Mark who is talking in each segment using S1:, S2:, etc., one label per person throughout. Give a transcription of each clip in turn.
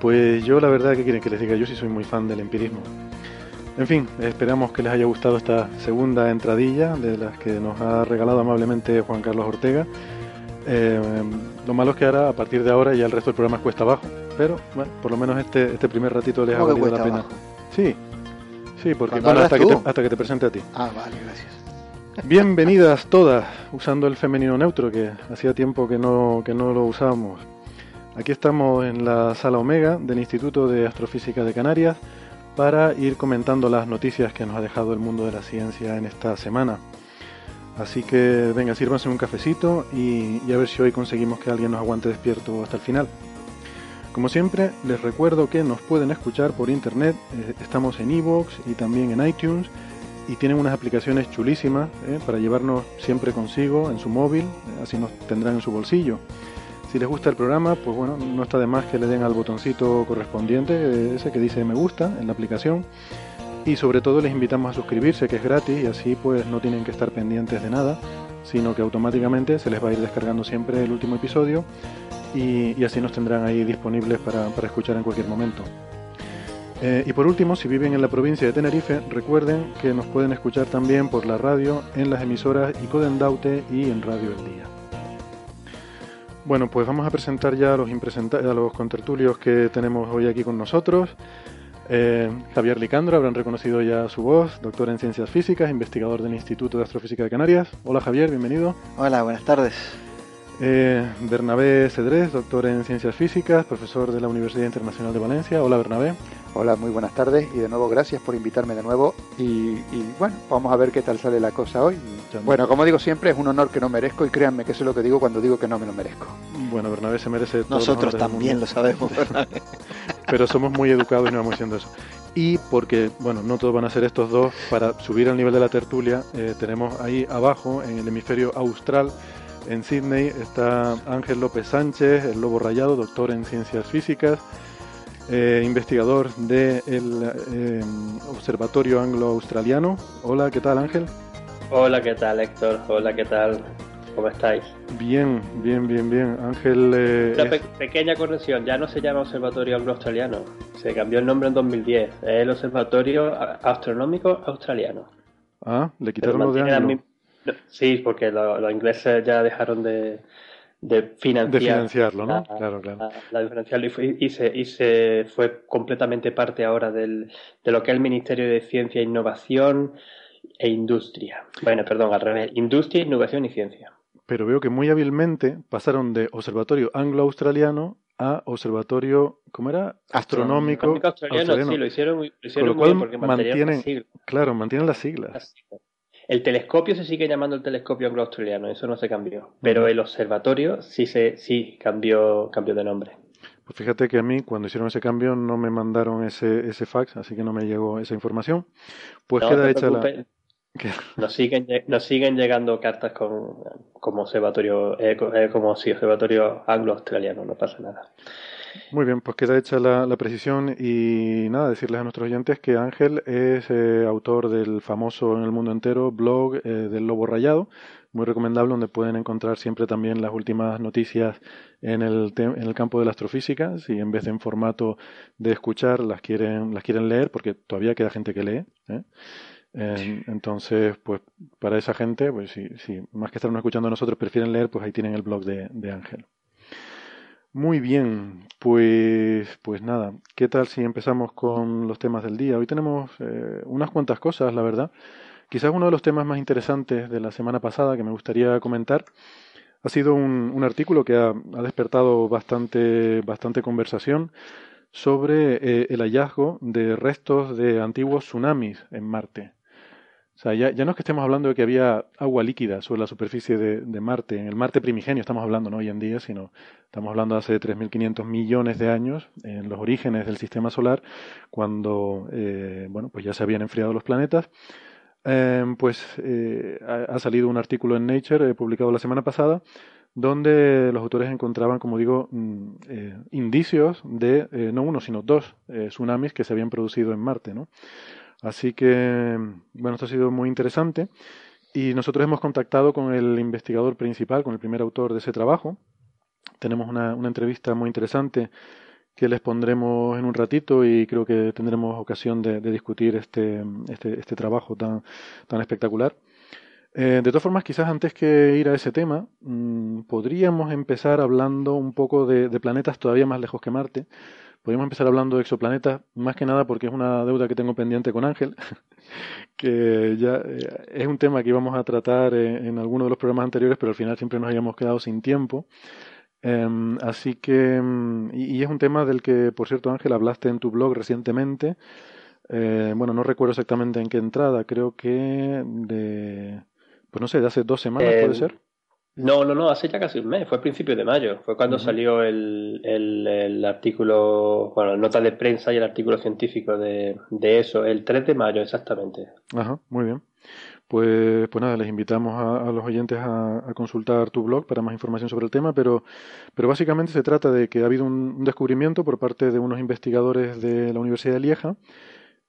S1: Pues yo la verdad que quieren que les diga, yo sí soy muy fan del empirismo. En fin, esperamos que les haya gustado esta segunda entradilla de las que nos ha regalado amablemente Juan Carlos Ortega. Eh, lo malo es que ahora, a partir de ahora, ya el resto del programa es cuesta abajo. Pero bueno, por lo menos este, este primer ratito les ha
S2: ¿Cómo que
S1: valido la pena.
S2: abajo?
S1: Sí, sí, porque bueno, hasta que, te, hasta que te presente a ti.
S2: Ah, vale, gracias.
S1: Bienvenidas todas, usando el femenino neutro, que hacía tiempo que no, que no lo usábamos. Aquí estamos en la sala Omega del Instituto de Astrofísica de Canarias para ir comentando las noticias que nos ha dejado el mundo de la ciencia en esta semana. Así que venga, sírvanse un cafecito y, a ver si hoy conseguimos que alguien nos aguante despierto hasta el final. Como siempre, les recuerdo que nos pueden escuchar por internet, eh, estamos en iVoox y también en iTunes y tienen unas aplicaciones chulísimas eh, para llevarnos siempre consigo en su móvil, eh, así nos tendrán en su bolsillo. Si les gusta el programa, pues bueno, no está de más que le den al botoncito correspondiente, eh, ese que dice me gusta en la aplicación. Y sobre todo les invitamos a suscribirse, que es gratis, y así pues no tienen que estar pendientes de nada, sino que automáticamente se les va a ir descargando siempre el último episodio y, así nos tendrán ahí disponibles para, escuchar en cualquier momento. Eh, y por último, si viven en la provincia de Tenerife, recuerden que nos pueden escuchar también por la radio en las emisoras Icoden Daute y en Radio El Día. Bueno, pues vamos a presentar ya a los, a los contertulios que tenemos hoy aquí con nosotros. Eh, Javier Licandro, habrán reconocido ya su voz, doctor en ciencias físicas, investigador del Instituto de Astrofísica de Canarias. Hola Javier, bienvenido.
S2: Hola, buenas tardes.
S1: Eh, Bernabé Cedrés, doctor en ciencias físicas, profesor de la Universidad Internacional de Valencia. Hola Bernabé.
S3: Hola, muy buenas tardes y de nuevo gracias por invitarme de nuevo y, y, bueno, vamos a ver qué tal sale la cosa hoy. Bueno, como digo siempre, es un honor que no merezco y créanme que eso es lo que digo cuando digo que no me lo merezco.
S1: Bueno, Bernabé se merece todos
S2: Nosotros también lo sabemos,
S1: pero somos muy educados y no vamos diciendo eso. Y porque, bueno, no todos van a ser estos dos, para subir al nivel de la tertulia, eh, tenemos ahí abajo, en el hemisferio austral, en Sydney, está Ángel López Sánchez, el lobo rayado, doctor en ciencias físicas, eh, investigador del Observatorio Anglo-Australiano. Hola, ¿qué tal Ángel?
S4: Hola, ¿qué tal Héctor? Hola, ¿qué tal? ¿Cómo estáis?
S1: Bien, bien, bien, bien. Ángel... eh,
S4: Una
S1: es-
S4: pe- pequeña corrección, ya no se llama Observatorio Anglo-Australiano, se cambió el nombre en 2010, es el Observatorio Astronómico Australiano.
S1: Ah, le quitaron lo de Anglo.
S4: mi- no, Sí, porque lo- los ingleses ya dejaron de, de financiar,
S1: De financiarlo, ¿no?
S4: la-
S1: Claro, claro.
S4: la- la diferencial y, fue- y se, y se fue completamente parte ahora del, de lo que es el Ministerio de Ciencia, Innovación e Industria. Bueno, perdón, al revés, Industria, Innovación y Ciencia.
S1: pero veo que muy hábilmente pasaron de observatorio anglo-australiano a observatorio, ¿cómo era? Astronómico,
S4: Astronómico australiano,
S1: australiano.
S4: sí, lo hicieron, muy- lo
S1: Con
S4: hicieron
S1: lo
S4: muy
S1: cual
S4: bien porque
S1: mantienen,
S4: siglas.
S1: claro, mantienen las siglas.
S4: Las siglas. El telescopio se sigue llamando el telescopio anglo-australiano, eso no se cambió. Pero el observatorio sí se sí cambió, cambió de nombre.
S1: Pues fíjate que a mí cuando hicieron ese cambio no me mandaron ese, ese fax, así que no me llegó esa información. Pues
S4: No
S1: queda hecha la...
S4: Nos siguen, nos siguen llegando cartas con, como observatorio, eh, eh, como sí, observatorio anglo-australiano, no pasa nada.
S1: Muy bien, pues queda hecha la, precisión y nada, decirles a nuestros oyentes que Ángel es eh, autor del famoso en el mundo entero blog eh, del Lobo Rayado, muy recomendable donde pueden encontrar siempre también las últimas noticias en el, en el campo de la astrofísica, si en vez de en formato de escuchar las quieren, las quieren leer, porque todavía queda gente que lee. ¿eh? En- entonces, pues para esa gente, pues si, más que estarnos escuchando a nosotros prefieren leer, pues ahí tienen el blog de Ángel. Muy bien, pues, pues nada, ¿qué tal si empezamos con los temas del día? Hoy tenemos eh, unas cuantas cosas, la verdad. Quizás uno de los temas más interesantes de la semana pasada que me gustaría comentar ha sido un, artículo que ha, ha despertado bastante, bastante conversación sobre eh, el hallazgo de restos de antiguos tsunamis en Marte. O sea, ya, ya no es que estemos hablando de que había agua líquida sobre la superficie de, de Marte, en el Marte primigenio estamos hablando, no hoy en día, sino estamos hablando de hace 3.500 millones de años, en los orígenes del sistema solar, cuando eh, bueno, pues ya se habían enfriado los planetas. Eh, pues eh, ha, salido un artículo en Nature eh, publicado la semana pasada donde los autores encontraban, como digo, mm, indicios de no uno, sino dos tsunamis que se habían producido en Marte, ¿no? Así que, bueno, esto ha sido muy interesante y nosotros hemos contactado con el investigador principal, con el primer autor de ese trabajo. Tenemos una, una entrevista muy interesante que les pondremos en un ratito y creo que tendremos ocasión de, discutir este, este, este trabajo tan, tan espectacular. Eh, de todas formas, quizás antes que ir a ese tema, mmm, podríamos empezar hablando un poco de, planetas todavía más lejos que Marte. Podríamos empezar hablando de exoplanetas, más que nada porque es una deuda que tengo pendiente con Ángel, que ya eh, es un tema que íbamos a tratar en, en alguno de los programas anteriores, pero al final siempre nos habíamos quedado sin tiempo. Um, así que, um, y, y, es un tema del que, por cierto, Ángel, hablaste en tu blog recientemente. Eh, bueno, no recuerdo exactamente en qué entrada, creo que de, pues no sé, de hace dos semanas,
S4: Eh,
S1: ¿puede ser?
S4: No, no, no, hace ya casi un mes, fue a principios de mayo, fue cuando salió el, el, el artículo, bueno, la nota de prensa y el artículo científico de, de eso, el 3 de mayo exactamente.
S1: Ajá, muy bien. Pues, pues nada, les invitamos a, a los oyentes a, a consultar tu blog para más información sobre el tema, pero, pero básicamente se trata de que ha habido un, un descubrimiento por parte de unos investigadores de la Universidad de Lieja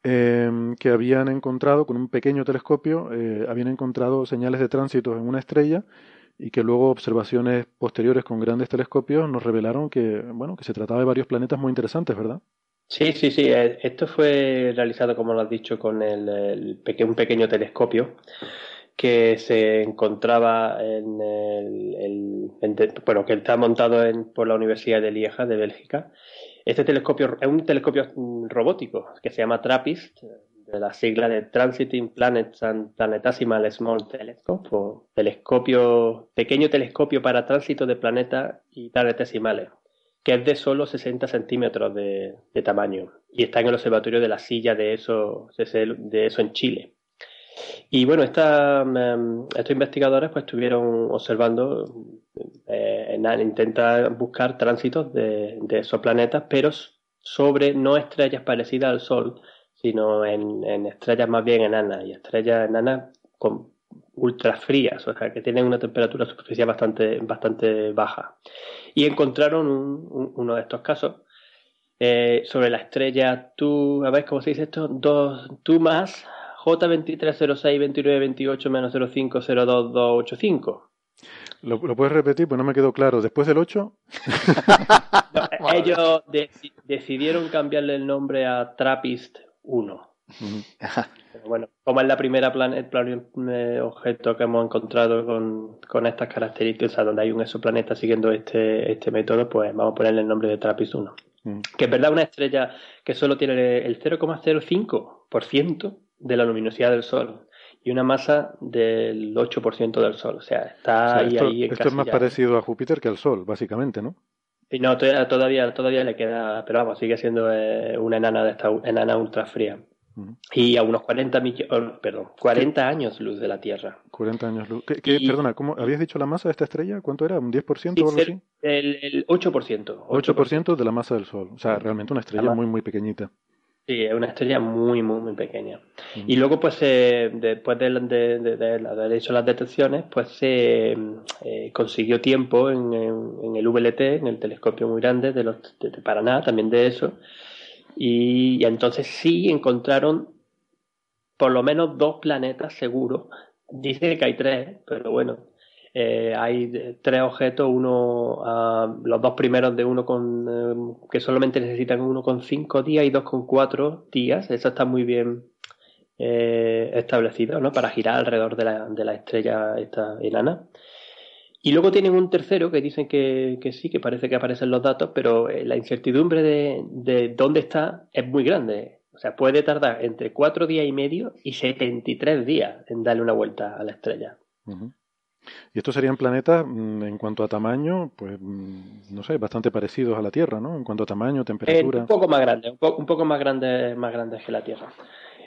S1: eh, que habían encontrado con un pequeño telescopio, eh, habían encontrado señales de tránsito en una estrella y que luego observaciones posteriores con grandes telescopios nos revelaron que, bueno, que se trataba de varios planetas muy interesantes, ¿verdad?
S4: Sí, sí, sí, eh, esto fue realizado, como lo has dicho, con el, el un pequeño telescopio que se encontraba en el, bueno, que está montado en- por la Universidad de Lieja, de Bélgica. Este telescopio es un telescopio mm, robótico que se llama TRAPPIST, de la sigla de Transiting Planets and Planetesimal Small Telescope, o telescopio, pequeño telescopio para tránsito de planetas y planetesimales, que es de solo 60 centímetros de, tamaño y está en el observatorio de la silla de eso, de eso en Chile. Y bueno, esta, em, estos investigadores pues estuvieron observando, eh, en- intentan buscar tránsitos de, esos planetas, pero sobre no estrellas parecidas al Sol, sino en, en estrellas más bien enanas, y estrellas enanas con ultra frías, o sea, que tienen una temperatura superficial bastante, bastante baja. Y encontraron un- un- uno de estos casos eh, sobre la estrella tú, a ver cómo se dice esto, dos, tú más J23062928 menos 0502285.
S1: ¿Lo, lo puedes repetir? Pues no me quedó claro. ¿Después del 8?
S4: No, ellos deci- decidieron cambiarle el nombre a Trappist 1. Pero bueno, como es la primera plan- eh, objeto que hemos encontrado con, con estas características, o sea, donde hay un exoplaneta siguiendo este, este método, pues vamos a ponerle el nombre de Trappist 1.
S1: Mm.
S4: Que es verdad una estrella que solo tiene el 0,05% de la luminosidad del Sol y una masa del 8% del Sol. O sea, está
S1: O sea,
S4: ahí,
S1: esto,
S4: ahí
S1: esto es más parecido a Júpiter que al Sol, básicamente, ¿no?
S4: Y no, todavía, todavía, todavía le queda, pero vamos, sigue siendo eh, una enana de esta enana ultra fría.
S1: Ujú.
S4: Y a unos 40 millones, perdón, 40 años luz de la Tierra.
S1: 40 años luz. ¿Qué, qué-
S4: Y-
S1: perdona, ¿cómo habías dicho la masa de esta estrella? ¿Cuánto era? ¿Un 10% o algo
S4: Sí,
S1: así?
S4: El, el 8%.
S1: 8% de la masa del Sol. O sea, realmente una estrella muy, muy pequeñita.
S4: Sí, es una estrella muy, muy, muy pequeña. Y luego, pues, eh, después de, de- de- de haber hecho las detecciones, pues se eh, consiguió tiempo en, en- en el VLT, en el telescopio muy grande de, los, de, de Paraná, también de eso. Y, y entonces sí encontraron por lo menos dos planetas seguros. Dice que hay tres, pero bueno, eh, hay tres objetos, uno, ah, los dos primeros de uno con, eh, que solamente necesitan uno con cinco días y dos con cuatro días. Eso está muy bien eh, establecido ¿no? para girar alrededor de la, de la estrella esta enana. Y luego tienen un tercero que dicen que, sí, que parece que aparecen los datos, pero la incertidumbre de, de, dónde está es muy grande. O sea, puede tardar entre cuatro días y medio y 73 días en darle una vuelta a la estrella.
S1: Ujú. Y estos serían planetas, mm, en cuanto a tamaño, pues, mm, no sé, bastante parecidos a la Tierra, ¿no? En cuanto a tamaño,
S4: Eh,
S1: temperatura.
S4: un poco más grande, un, po- un poco más grande, más grandes que la Tierra.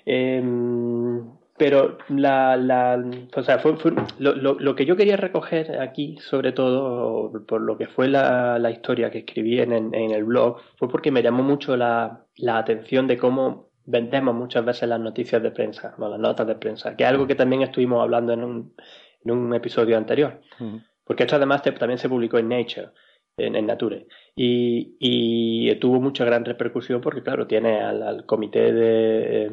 S4: Em, pero la, la, o sea, fue, lo, lo- lo que yo quería recoger aquí, sobre todo por lo que fue la, la historia que escribí en, en- el blog, fue porque me llamó mucho la, la atención de cómo vendemos muchas veces las noticias de prensa, no, las notas de prensa, que es algo que también estuvimos hablando en un, en un episodio anterior. Porque esto además te- también se publicó en Nature, en, en Nature. Y, y tuvo mucha gran repercusión porque, claro, tiene al, al comité de eh,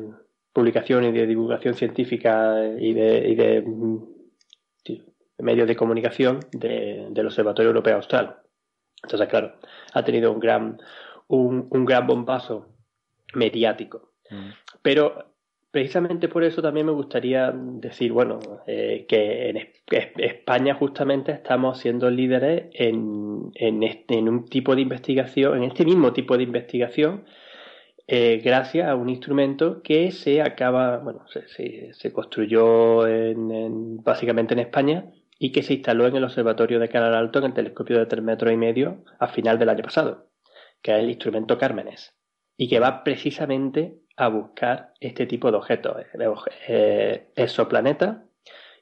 S4: publicación y de divulgación científica y de, y de, mm, de medios de comunicación de- del Observatorio Europeo Austral. Entonces, claro, ha tenido un gran, un, un gran bombazo mediático. Pero precisamente por eso también me gustaría decir, bueno, eh, que en España justamente estamos siendo líderes en, en, este, en un tipo de investigación, en este mismo tipo de investigación, eh, gracias a un instrumento que se acaba, bueno, se, se- construyó en- en- básicamente en España y que se instaló en el Observatorio de Canal Alto en el telescopio de tres metros y medio a final del año pasado, que es el instrumento Cármenes y que va precisamente a buscar este tipo de objetos, eh, eh, exoplanetas,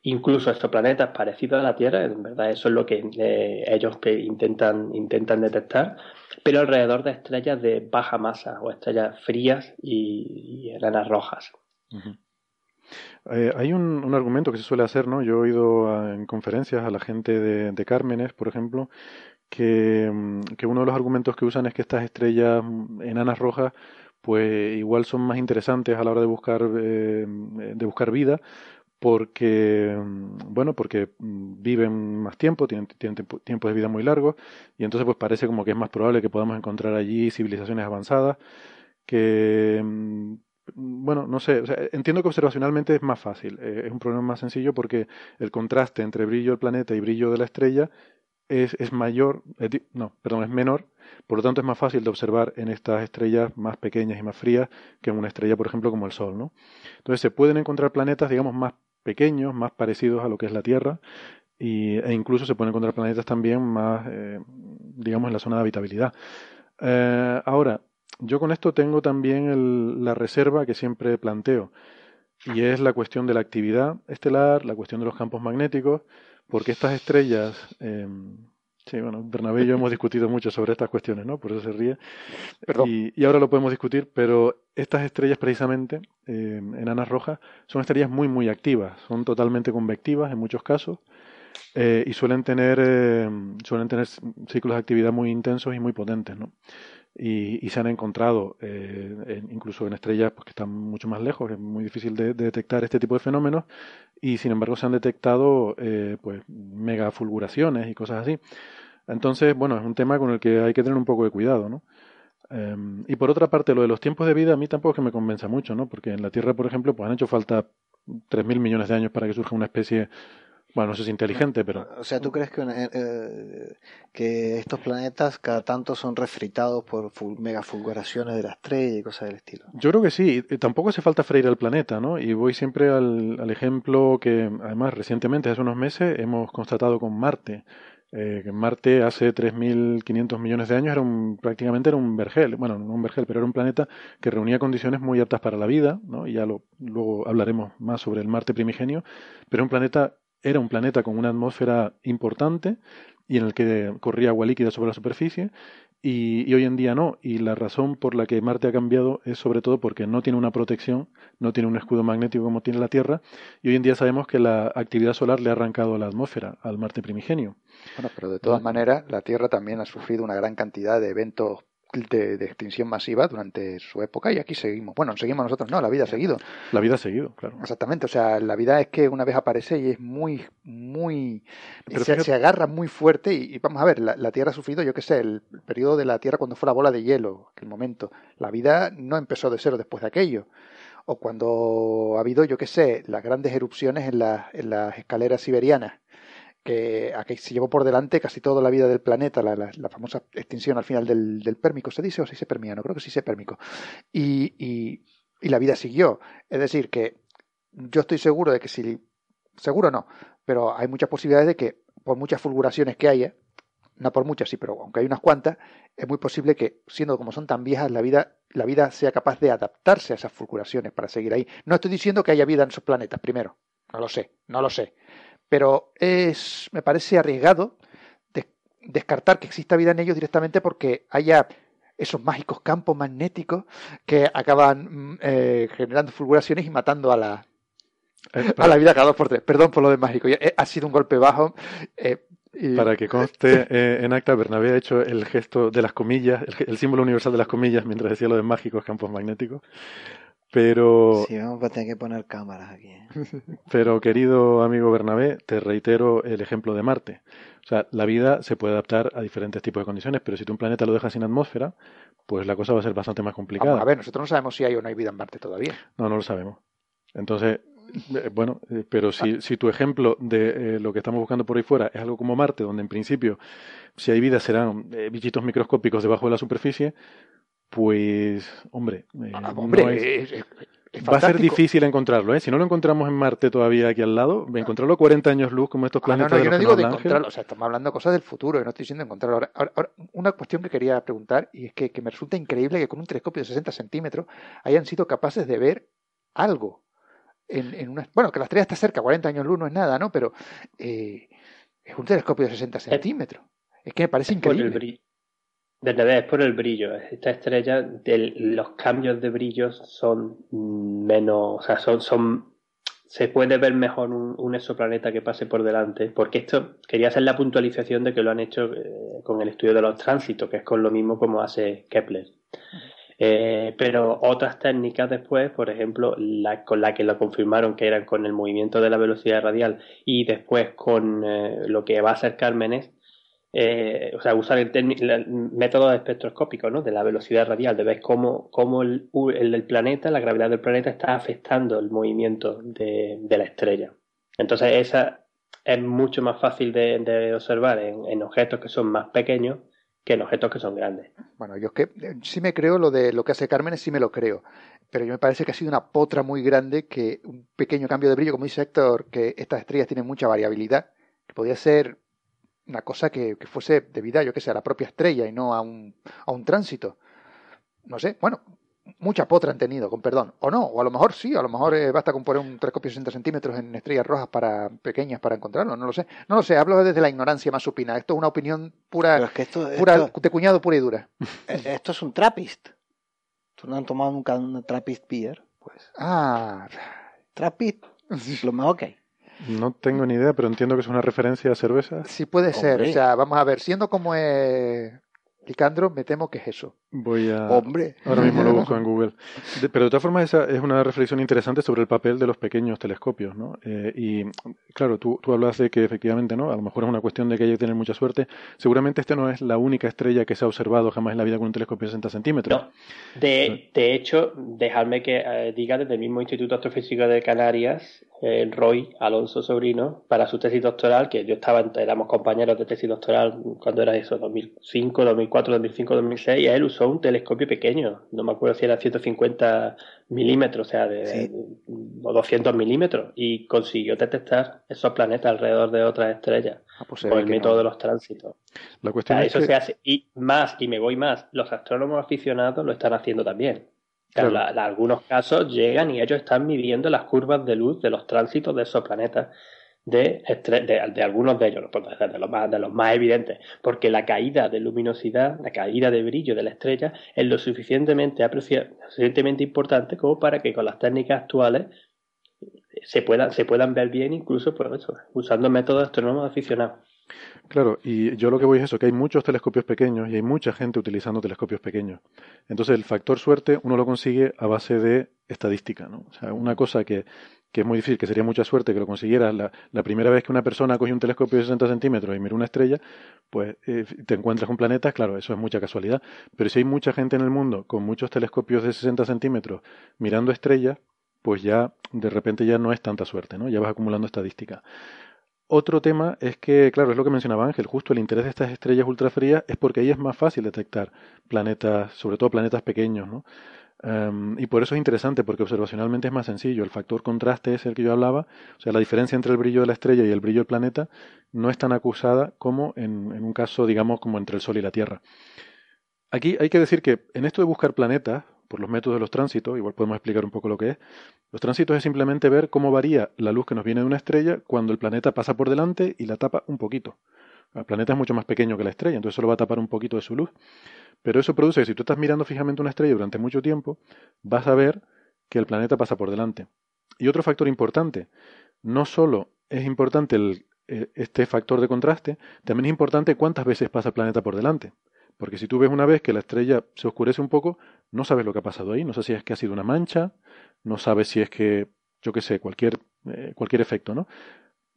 S4: incluso exoplanetas parecidos a la Tierra, en verdad eso es lo que eh, ellos intentan, intentan detectar, pero alrededor de estrellas de baja masa o estrellas frías y, enanas rojas.
S1: Eh, hay un, un argumento que se suele hacer, ¿no? Yo he oído a- en conferencias a la gente de, de Cármenes, por ejemplo, que, mm, que uno de los argumentos que usan es que estas estrellas mm, enanas rojas, pues igual son más interesantes a la hora de buscar, eh, de buscar vida, porque, mm, bueno, porque mm, viven más tiempo, tienen, tienen tiempo- tiempos de vida muy largos, y entonces pues parece como que es más probable que podamos encontrar allí civilizaciones avanzadas que, mm, bueno, no sé, o sea, entiendo que observacionalmente es más fácil, eh, es un problema más sencillo porque el contraste entre brillo del planeta y brillo de la estrella es, es mayor, no, perdón, es menor, por lo tanto es más fácil de observar en estas estrellas más pequeñas y más frías que en una estrella, por ejemplo, como el Sol, ¿no? Entonces se pueden encontrar planetas, digamos, más pequeños, más parecidos a lo que es la Tierra, y, e incluso se pueden encontrar planetas también más, eh, digamos, en la zona de habitabilidad. Eh, ahora, yo con esto tengo también la reserva que siempre planteo, y es la cuestión de la actividad estelar, la cuestión de los campos magnéticos, porque estas estrellas, eh, sí, bueno, Bernabé y yo hemos discutido mucho sobre estas cuestiones, ¿no? Por eso se ríe.
S3: Perdón.
S1: Y, y ahora lo podemos discutir, pero estas estrellas precisamente, eh, enanas rojas, son estrellas muy, muy activas, son totalmente convectivas en muchos casos, eh, y suelen tener, eh, suelen tener ciclos de actividad muy intensos y muy potentes, ¿no? Y, y se han encontrado, eh, en- incluso en estrellas pues, que están mucho más lejos, es muy difícil de, de detectar este tipo de fenómenos, y sin embargo se han detectado eh, pues, megafulguraciones y cosas así. Entonces, bueno, es un tema con el que hay que tener un poco de cuidado, ¿no? Eh, y por otra parte, lo de los tiempos de vida a mí tampoco es que me convenza mucho, ¿no? Porque en la Tierra, por ejemplo, pues han hecho falta 3.000 millones de años para que surja una especie, bueno, no sé si inteligente, pero
S2: O sea, ¿tú crees que, eh, eh, que estos planetas cada tanto son refritados por ful- megafulguraciones de la estrella y cosas del estilo?
S1: Yo creo que sí, y tampoco hace falta freír al planeta, ¿no? Y voy siempre al, al ejemplo que, además, recientemente, hace unos meses, hemos constatado con Marte. Eh, que Marte hace 3.500 millones de años era un, prácticamente era un vergel, bueno, no un vergel, pero era un planeta que reunía condiciones muy aptas para la vida, ¿no? Y ya lo, luego hablaremos más sobre el Marte primigenio, pero un planeta, era un planeta con una atmósfera importante y en el que corría agua líquida sobre la superficie y, y hoy en día no. Y la razón por la que Marte ha cambiado es sobre todo porque no tiene una protección, no tiene un escudo magnético como tiene la Tierra, y hoy en día sabemos que la actividad solar le ha arrancado la atmósfera al Marte primigenio.
S3: Bueno, pero de todas maneras, la Tierra también ha sufrido una gran cantidad de eventos de, de extinción masiva durante su época y aquí seguimos. Bueno, seguimos nosotros, no, la vida ha seguido.
S1: La vida ha seguido, claro.
S3: Exactamente, o sea, la vida es que una vez aparece y es muy, muy,
S1: Pero
S3: se,
S1: fíjate-
S3: se agarra muy fuerte y, y vamos a ver, la, la Tierra ha sufrido, yo qué sé, el, periodo de la Tierra cuando fue la bola de hielo, aquel momento. La vida no empezó de cero después de aquello. o cuando ha habido, yo qué sé, las grandes erupciones en, las- en las escaleras siberianas, que se llevó por delante casi toda la vida del planeta, la, la- la famosa extinción al final del, del Pérmico, ¿se dice o se dice Permiano? Creo que sí se Pérmico. Y, y, y la vida siguió. Es decir, que yo estoy seguro de que si, seguro no, pero hay muchas posibilidades de que por muchas fulguraciones que haya, no por muchas, sí, pero aunque hay unas cuantas, es muy posible que, siendo como son tan viejas, la vida, la vida sea capaz de adaptarse a esas fulguraciones para seguir ahí. No estoy diciendo que haya vida en esos planetas, primero. No lo sé, no lo sé. Pero es, me parece arriesgado des- descartar que exista vida en ellos directamente porque haya esos mágicos campos magnéticos que acaban mm, eh, generando fulguraciones y matando a la, a la vida cada dos por tres. Perdón por lo de mágico. Eh, Ha sido un golpe bajo. eh, y-
S1: Para que conste eh, en acta, Bernabé ha hecho el gesto de las comillas, el, el símbolo universal de las comillas, mientras decía lo de mágicos campos magnéticos. Pero,
S2: Sí, vamos a tener que poner cámaras aquí. ¿eh?
S1: pero querido amigo Bernabé, te reitero el ejemplo de Marte. O sea, la vida se puede adaptar a diferentes tipos de condiciones, pero si tú un planeta lo dejas sin atmósfera, pues la cosa va a ser bastante más complicada.
S3: Vamos a ver, nosotros no sabemos si hay o no hay vida en Marte todavía.
S1: No, no lo sabemos. Entonces, eh, bueno, eh, pero si, si tu ejemplo de eh, lo que estamos buscando por ahí fuera es algo como Marte, donde en principio, si hay vida, serán eh, bichitos microscópicos debajo de la superficie, pues, hombre, eh,
S3: Ah, hombre,
S1: no es-
S3: es- es- es
S1: va a ser difícil encontrarlo, ¿eh? Si no lo encontramos en Marte todavía aquí al lado, encontrarlo a 40 años luz como estos
S3: Ah, no,
S1: planetas
S3: no,
S1: de
S3: yo no digo de encontrarlo, o sea, estamos hablando de cosas del futuro, yo no estoy diciendo encontrarlo. Ahora, ahora- ahora, una cuestión que quería preguntar, y es que, que me resulta increíble que con un telescopio de 60 centímetros hayan sido capaces de ver algo. En, en una, bueno, que la estrella está cerca, 40 años luz no es nada, ¿no? Pero eh, es un telescopio de 60 centímetros. Es que me parece
S4: Es por el
S3: increíble.
S4: Bernabé, es por el brillo. Esta estrella, los cambios de brillo son menos, o sea, son, son, se puede ver mejor un, un exoplaneta que pase por delante, porque esto quería hacer la puntualización de que lo han hecho eh, con el estudio de los tránsitos, que es con lo mismo como hace Kepler. Eh, pero otras técnicas después, por ejemplo, la, con la que lo confirmaron que eran con el movimiento de la velocidad radial y después con eh, lo que va a hacer Cármenes, eh, o sea, usar el, método espectroscópico, ¿no? De la velocidad radial, de ver cómo, cómo el, el planeta, la gravedad del planeta está afectando el movimiento de, de la estrella. Entonces, esa es mucho más fácil de, de observar en, en objetos que son más pequeños que en objetos que son grandes.
S3: Bueno, yo es que eh, sí me creo lo de lo que hace Carmen, sí me lo creo. Pero yo me parece que ha sido una potra muy grande que un pequeño cambio de brillo, como dice Héctor, que estas estrellas tienen mucha variabilidad, que podía ser una cosa que, que fuese debida, yo que sé, a la propia estrella y no a un, a un tránsito. No sé, bueno, mucha potra han tenido, con perdón. O no, o a lo mejor sí, a lo mejor eh, basta con poner un telescopio de 60 centímetros en estrellas rojas para pequeñas para encontrarlo, no lo sé. No lo sé, hablo desde la ignorancia más supina. Esto es una opinión pura,
S2: es que esto,
S3: pura
S2: esto,
S3: de cuñado pura y dura.
S2: eh, esto es un Trappist. ¿Tú no han tomado nunca una Trappist beer? Pues
S3: Ah,
S2: Trappist, lo mejor que hay.
S1: No tengo ni idea, pero entiendo que es una referencia a cerveza.
S3: sí puede ser.
S2: Hombre.
S3: O sea, vamos a ver, siendo como es Licandro, me temo que es eso.
S1: Voy a...
S2: Hombre.
S1: Ahora mismo lo busco en Google. De- pero de todas formas, esa es una reflexión interesante sobre el papel de los pequeños telescopios, ¿no? Eh, y claro, tú, tú hablas de que efectivamente, ¿no? A lo mejor es una cuestión de que hay que tener mucha suerte. Seguramente esta no es la única estrella que se ha observado jamás en la vida con un telescopio de 60 centímetros.
S4: No. De, de hecho, dejadme que eh, diga desde el mismo Instituto Astrofísico de Canarias, el Roy Alonso Sobrino, para su tesis doctoral, que yo estaba, éramos compañeros de tesis doctoral cuando era eso, 2005, 2004, 2005, 2006, y él usó un telescopio pequeño, no me acuerdo si era 150 milímetros, o sea, de,
S2: Sí.
S4: o 200 milímetros, y consiguió detectar esos planetas alrededor de otras estrellas
S3: Ah, pues
S4: por el método
S3: no.
S4: de los tránsitos.
S1: La
S4: O
S1: cuestión
S4: sea,
S1: es
S4: eso
S1: que-
S4: se hace. Y más, y me voy más, los astrónomos aficionados lo están haciendo también.
S1: Claro.
S4: la- la- algunos casos llegan y ellos están midiendo las curvas de luz de los tránsitos de esos planetas, de, de, algunos de ellos, de los, más, de los más evidentes, porque la caída de luminosidad, la caída de brillo de la estrella es lo suficientemente, suficientemente importante como para que con las técnicas actuales se puedan, se puedan ver bien incluso por eso, usando métodos astrónomos aficionados.
S1: Claro, y yo lo que voy es eso, que hay muchos telescopios pequeños y hay mucha gente utilizando telescopios pequeños. Entonces el factor suerte uno lo consigue a base de estadística, ¿no? O sea, una cosa que, que es muy difícil, que sería mucha suerte que lo consiguieras la, primera vez que una persona coge un telescopio de 60 centímetros y mira una estrella, pues eh, te encuentras con planetas, claro, eso es mucha casualidad. Pero si hay mucha gente en el mundo con muchos telescopios de 60 centímetros mirando estrellas, pues ya de repente ya no es tanta suerte, ¿no? Ya vas acumulando estadística. Otro tema es que, claro, es lo que mencionaba Ángel, justo el interés de estas estrellas ultrafrías es porque ahí es más fácil detectar planetas, sobre todo planetas pequeños, ¿no? Em, y por eso es interesante, porque observacionalmente es más sencillo. El factor contraste es el que yo hablaba, o sea, la diferencia entre el brillo de la estrella y el brillo del planeta no es tan acusada como en, en un caso, digamos, como entre el Sol y la Tierra. Aquí hay que decir que en esto de buscar planetas, por los métodos de los tránsitos, igual podemos explicar un poco lo que es. Los tránsitos es simplemente ver cómo varía la luz que nos viene de una estrella cuando el planeta pasa por delante y la tapa un poquito. El planeta es mucho más pequeño que la estrella, entonces solo va a tapar un poquito de su luz. Pero eso produce que si tú estás mirando fijamente una estrella durante mucho tiempo, vas a ver que el planeta pasa por delante. Y otro factor importante, no solo es importante eh, este factor de contraste, también es importante cuántas veces pasa el planeta por delante. Porque si tú ves una vez que la estrella se oscurece un poco, no sabes lo que ha pasado ahí, no sé si es que ha sido una mancha, no sabes si es que, yo qué sé, cualquier, eh, cualquier efecto, ¿no?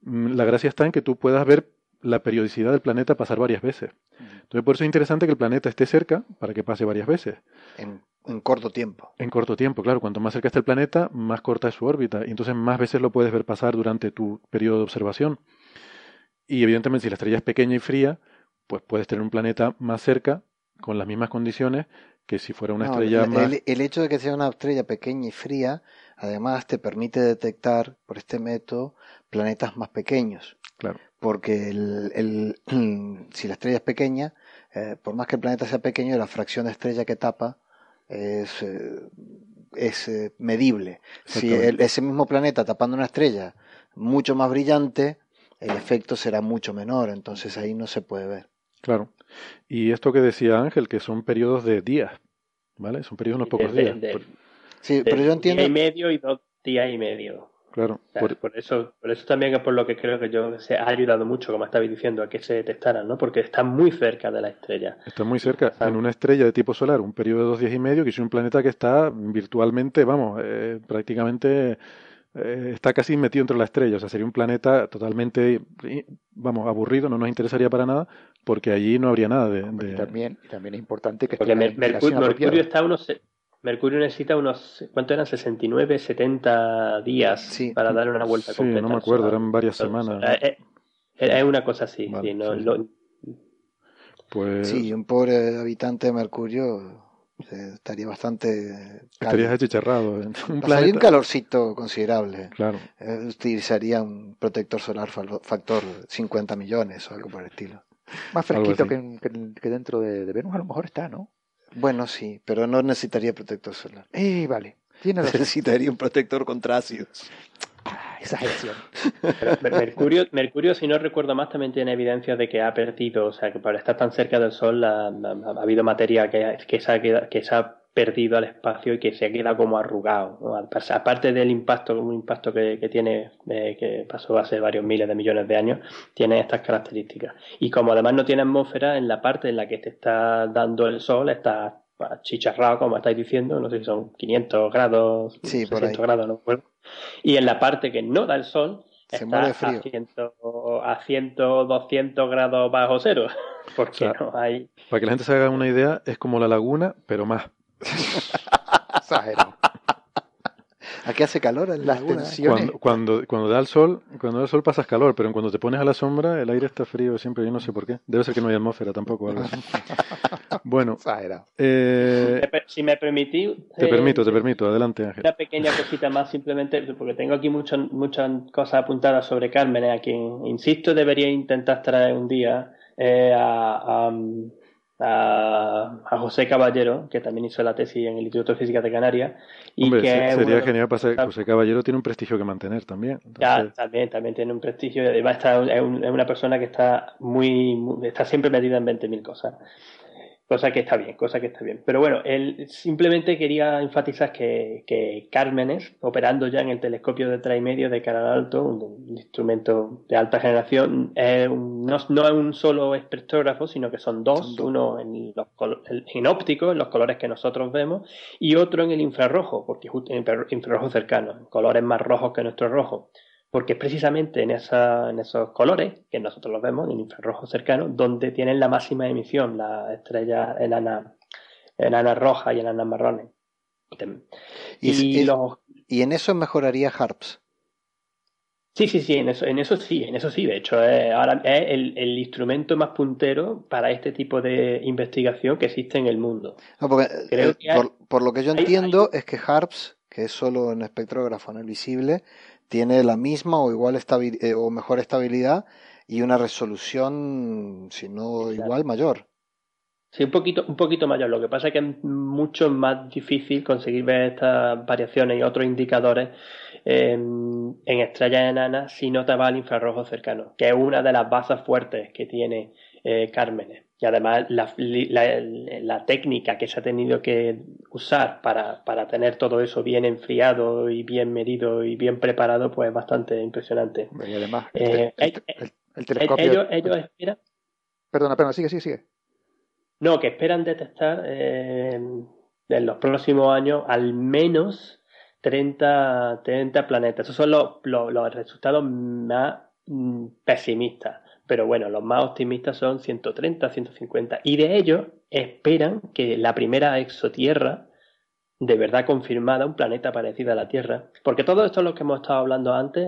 S1: Mm, la gracia está en que tú puedas ver la periodicidad del planeta pasar varias veces. Entonces, por eso es interesante que el planeta esté cerca para que pase varias veces.
S2: En, en, corto tiempo.
S1: En corto tiempo, claro. Cuanto más cerca esté el planeta, más corta es su órbita. Y entonces más veces lo puedes ver pasar durante tu periodo de observación. Y evidentemente, si la estrella es pequeña y fría, pues puedes tener un planeta más cerca con las mismas condiciones que si fuera una estrella
S2: el,
S1: más...
S2: El, hecho de que sea una estrella pequeña y fría, además te permite detectar por este método planetas más pequeños.
S1: Claro.
S2: Porque el, si la estrella es pequeña, eh, por más que el planeta sea pequeño, la fracción de estrella que tapa es, eh, es eh, medible. Si ese mismo planeta tapando una estrella mucho más brillante, el efecto será mucho menor, entonces ahí no se puede ver.
S1: Claro. Y esto que decía Ángel, que son periodos de días, ¿vale? Son periodos unos pocos días.
S2: sí, pero yo entiendo.
S4: Día y medio y dos días y medio.
S1: Claro.
S4: por... eso, por eso también es por lo que creo que yo se ha ayudado mucho, como estabais diciendo, a que se detectaran, ¿no? Porque está muy cerca de la estrella.
S1: Está muy cerca. En una estrella de tipo solar, un periodo de dos días y medio, que es un planeta que está virtualmente, vamos, eh, prácticamente eh, está casi metido entre la estrella, o sea, sería un planeta totalmente, vamos, aburrido, no nos interesaría para nada, porque allí no habría nada de... de...
S3: también, también es importante que...
S4: Porque Mercurio, Mercurio está unos... Mercurio necesita unos, ¿cuánto eran? 69, 70 días para dar una vuelta
S1: sí,
S4: completa.
S1: no me acuerdo, eran varias semanas.
S4: Eh, eh, es, una cosa así, vale, sí, no,
S1: sí.
S4: Lo...
S1: Pues...
S2: Sí, un pobre habitante de Mercurio estaría bastante
S1: estarías achicharrado un
S2: planeta... un calorcito considerable
S1: claro
S2: eh, utilizaría un protector solar factor 50 millones o algo por el estilo
S3: más fresquito que, que, que, dentro de, de, Venus a lo mejor está no
S2: bueno sí pero no necesitaría protector solar.
S3: Eh vale. Tiene
S2: necesitaría un protector contra ácidos
S3: Ah, exageración.
S4: Mercurio, Mercurio, si no recuerdo más, también tiene evidencia de que ha perdido, o sea, que para estar tan cerca del Sol ha, ha, ha habido materia que, que, se ha quedado, que se ha perdido al espacio y que se ha quedado como arrugado. ¿no? Aparte del impacto, un impacto que, que tiene, eh, que pasó hace varios miles de millones de años, tiene estas características. Y como además no tiene atmósfera, en la parte en la que te está dando el Sol, está chicharrado, como estáis diciendo, no sé si son 500 grados,
S2: sí,
S4: 600 grados, no recuerdo. Y en la parte que no da el sol,
S2: Se
S4: está
S2: frío.
S4: a 100, a 100, 200 grados bajo cero. Porque
S1: O sea,
S4: no hay.
S1: Para que la gente se haga una idea, es como la laguna, pero más.
S3: Exagero.
S2: Aquí hace calor en la
S3: Las
S2: laguna.
S3: tensiones.
S1: Cuando, cuando, cuando da el sol, cuando da el sol pasas calor, pero cuando te pones a la sombra, el aire está frío siempre, yo no sé por qué. Debe ser que no hay atmósfera tampoco algo así. Bueno,
S3: Exagerado.
S1: eh,
S4: Si me permitís.
S1: te
S4: eh,
S1: permito, te permito, adelante Ángel.
S4: Una pequeña cosita más, simplemente, porque tengo aquí muchas muchas cosas apuntadas sobre Carmen, a quien, insisto, debería intentar traer un día eh, a, a, a- a José Caballero, que también hizo la tesis en el Instituto de Física de Canarias. Y
S1: Hombre,
S4: que
S1: sería
S4: de-
S1: genial pasar. José Caballero tiene un prestigio que mantener también.
S4: Ya,
S1: Entonces,
S4: también, también tiene un prestigio. Además, está, es una persona que está muy, muy- está siempre metida en 20.000 cosas. Cosa que está bien, cosa que está bien. Pero bueno, él simplemente quería enfatizar que, que Cármenes, operando ya en el telescopio de tres y medio de canal alto, un, un instrumento de alta generación, es un- no, no es un solo espectrógrafo, sino que son dos, uno en, los en óptico, en los colores que nosotros vemos, y otro en el infrarrojo, porque justo en infrarrojo cercano, colores más rojos que nuestro rojo porque es precisamente en, esa, en esos colores, que nosotros los vemos en infrarrojo cercano, donde tienen la máxima emisión las estrellas enanas enana rojas y enanas marrones.
S2: Y
S4: Y,
S2: es- es-
S4: los,
S2: y en eso mejoraría HARPS.
S4: Sí, sí, sí, en eso, en eso sí, en eso sí. De hecho, es, ahora es el, el, instrumento más puntero para este tipo de investigación que existe en el mundo.
S2: No, porque, eh, por, por, lo que yo entiendo es que HARPS, que es solo un espectrógrafo no visible, tiene la misma o igual eh, o mejor estabilidad y una resolución, si no igual, mayor.
S4: Sí, un poquito, un poquito mayor. Lo que pasa es que es mucho más difícil conseguir ver estas variaciones y otros indicadores en, estrellas enanas si no te va al infrarrojo cercano, que es una de las bases fuertes que tiene eh, Cármenes. Y además la, la, técnica que se ha tenido que usar para, para, tener todo eso bien enfriado y bien medido y bien preparado, pues es bastante impresionante.
S3: Y además, eh, el, telescopio...
S4: Ellos, esperan...
S3: Perdona, perdona, sigue, sigue, sigue.
S4: No, que esperan detectar eh, en los próximos años al menos 30, 30 planetas. Esos son los, los, resultados más mm, pesimistas. Pero bueno, los más optimistas son 130, 150. Y de ellos esperan que la primera exotierra, de verdad confirmada, un planeta parecido a la Tierra, porque todo esto es lo que hemos estado hablando antes,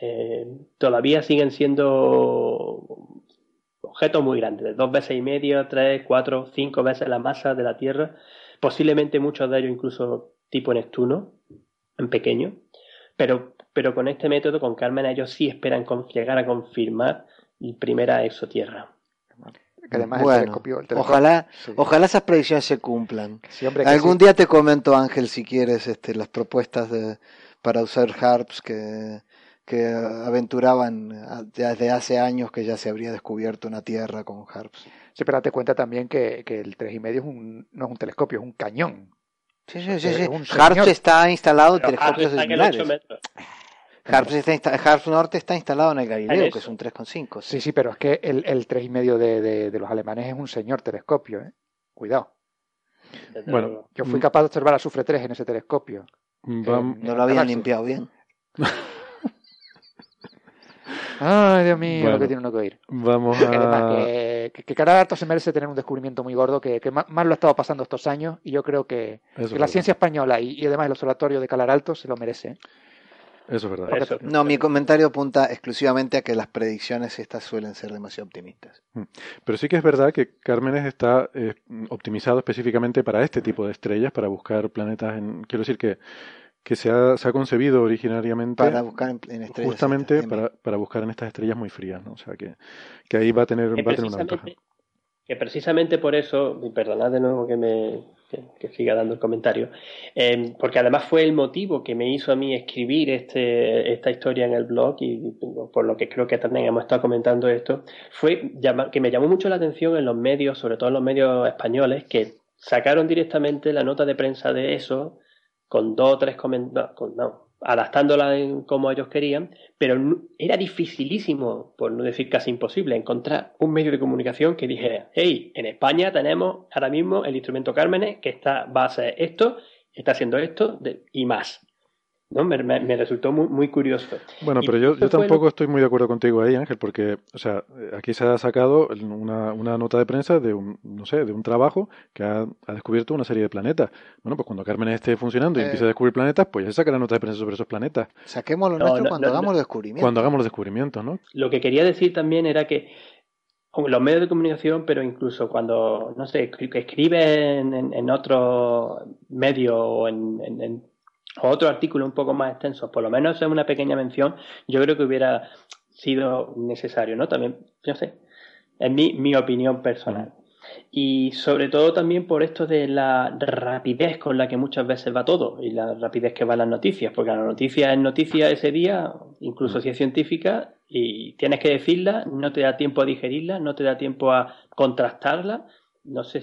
S4: eh, todavía siguen siendo objetos muy grandes, de dos veces y medio, tres, cuatro, cinco veces la masa de la Tierra, posiblemente muchos de ellos incluso tipo Neptuno, en pequeño, pero, pero con este método, con Carmen, ellos sí esperan llegar a confirmar la primera exotierra.
S2: bueno, ojalá, ojalá esas predicciones se cumplan. Algún día te comento, Ángel, si quieres, este, las propuestas de, para usar HARPS que, que aventuraban desde hace años que ya se habría descubierto una Tierra con HARPS.
S3: Sí, pero date cuenta también que, que el 3,5 es un, no es un telescopio, es un cañón.
S2: Sí, sí, sí. Harps está instalado en telescopios similares. Harps, está, Harps Norte está instalado en el Galileo, que es un 3,5.
S3: Sí. sí, pero es que el, el 3,5 de, de, de los alemanes es un señor telescopio. ¿eh? Cuidado. Bueno, yo fui mm. capaz de observar a Sufre 3 en ese telescopio.
S2: no lo habían limpiado bien.
S3: Ay, Dios mío, lo que tiene uno que oír.
S1: Vamos a...
S3: que, que, que se merece tener un descubrimiento muy gordo, que, que más, lo ha estado pasando estos años, y yo creo que, la ciencia española y, además el observatorio de Calar Alto se lo merece.
S1: Eso es verdad.
S2: no, mi comentario apunta exclusivamente a que las predicciones estas suelen ser demasiado optimistas. Mm.
S1: Pero sí que es verdad que Cármenes está eh, optimizado específicamente para este tipo de estrellas, para buscar planetas en... Quiero decir que que se ha, se ha concebido originariamente
S2: para buscar en, estrellas
S1: justamente para, para, buscar en estas estrellas muy frías, ¿no? O sea que, que ahí va a tener, va a tener una ventaja.
S4: Que precisamente por eso, y perdonad de nuevo que me que, siga dando el comentario, eh, porque además fue el motivo que me hizo a mí escribir este, esta historia en el blog y, por lo que creo que también hemos estado comentando esto, fue que me llamó mucho la atención en los medios, sobre todo en los medios españoles, que sacaron directamente la nota de prensa de eso con dos o tres comentarios, no, adaptándola como ellos querían, pero era dificilísimo, por no decir casi imposible, encontrar un medio de comunicación que dijera, hey, en España tenemos ahora mismo el instrumento Cármenes que está, va a hacer esto, está haciendo esto y más. ¿No? Me, me, resultó muy, muy curioso.
S1: Bueno, pero yo, yo tampoco estoy muy de acuerdo contigo ahí, Ángel, porque, o sea, aquí se ha sacado una, una nota de prensa de un, no sé, de un trabajo que ha, ha descubierto una serie de planetas. Bueno, pues cuando Carmen esté funcionando y empiece a descubrir planetas, pues ya se saca la nota de prensa sobre esos planetas.
S2: Saquemos lo nuestro cuando hagamos los descubrimientos.
S1: Cuando hagamos los descubrimientos, ¿no?
S4: Lo que quería decir también era que los medios de comunicación, pero incluso cuando, no sé, escriben en, en otro medio o en, en, otro artículo un poco más extenso, por lo menos es una pequeña mención, yo creo que hubiera sido necesario, ¿no? También, no sé, es mi, mi opinión personal. Y sobre todo también por esto de la rapidez con la que muchas veces va todo y la rapidez que van las noticias, porque la noticia es noticia ese día, incluso si es científica, y tienes que decirla, no te da tiempo a digerirla, no te da tiempo a contrastarla, no sé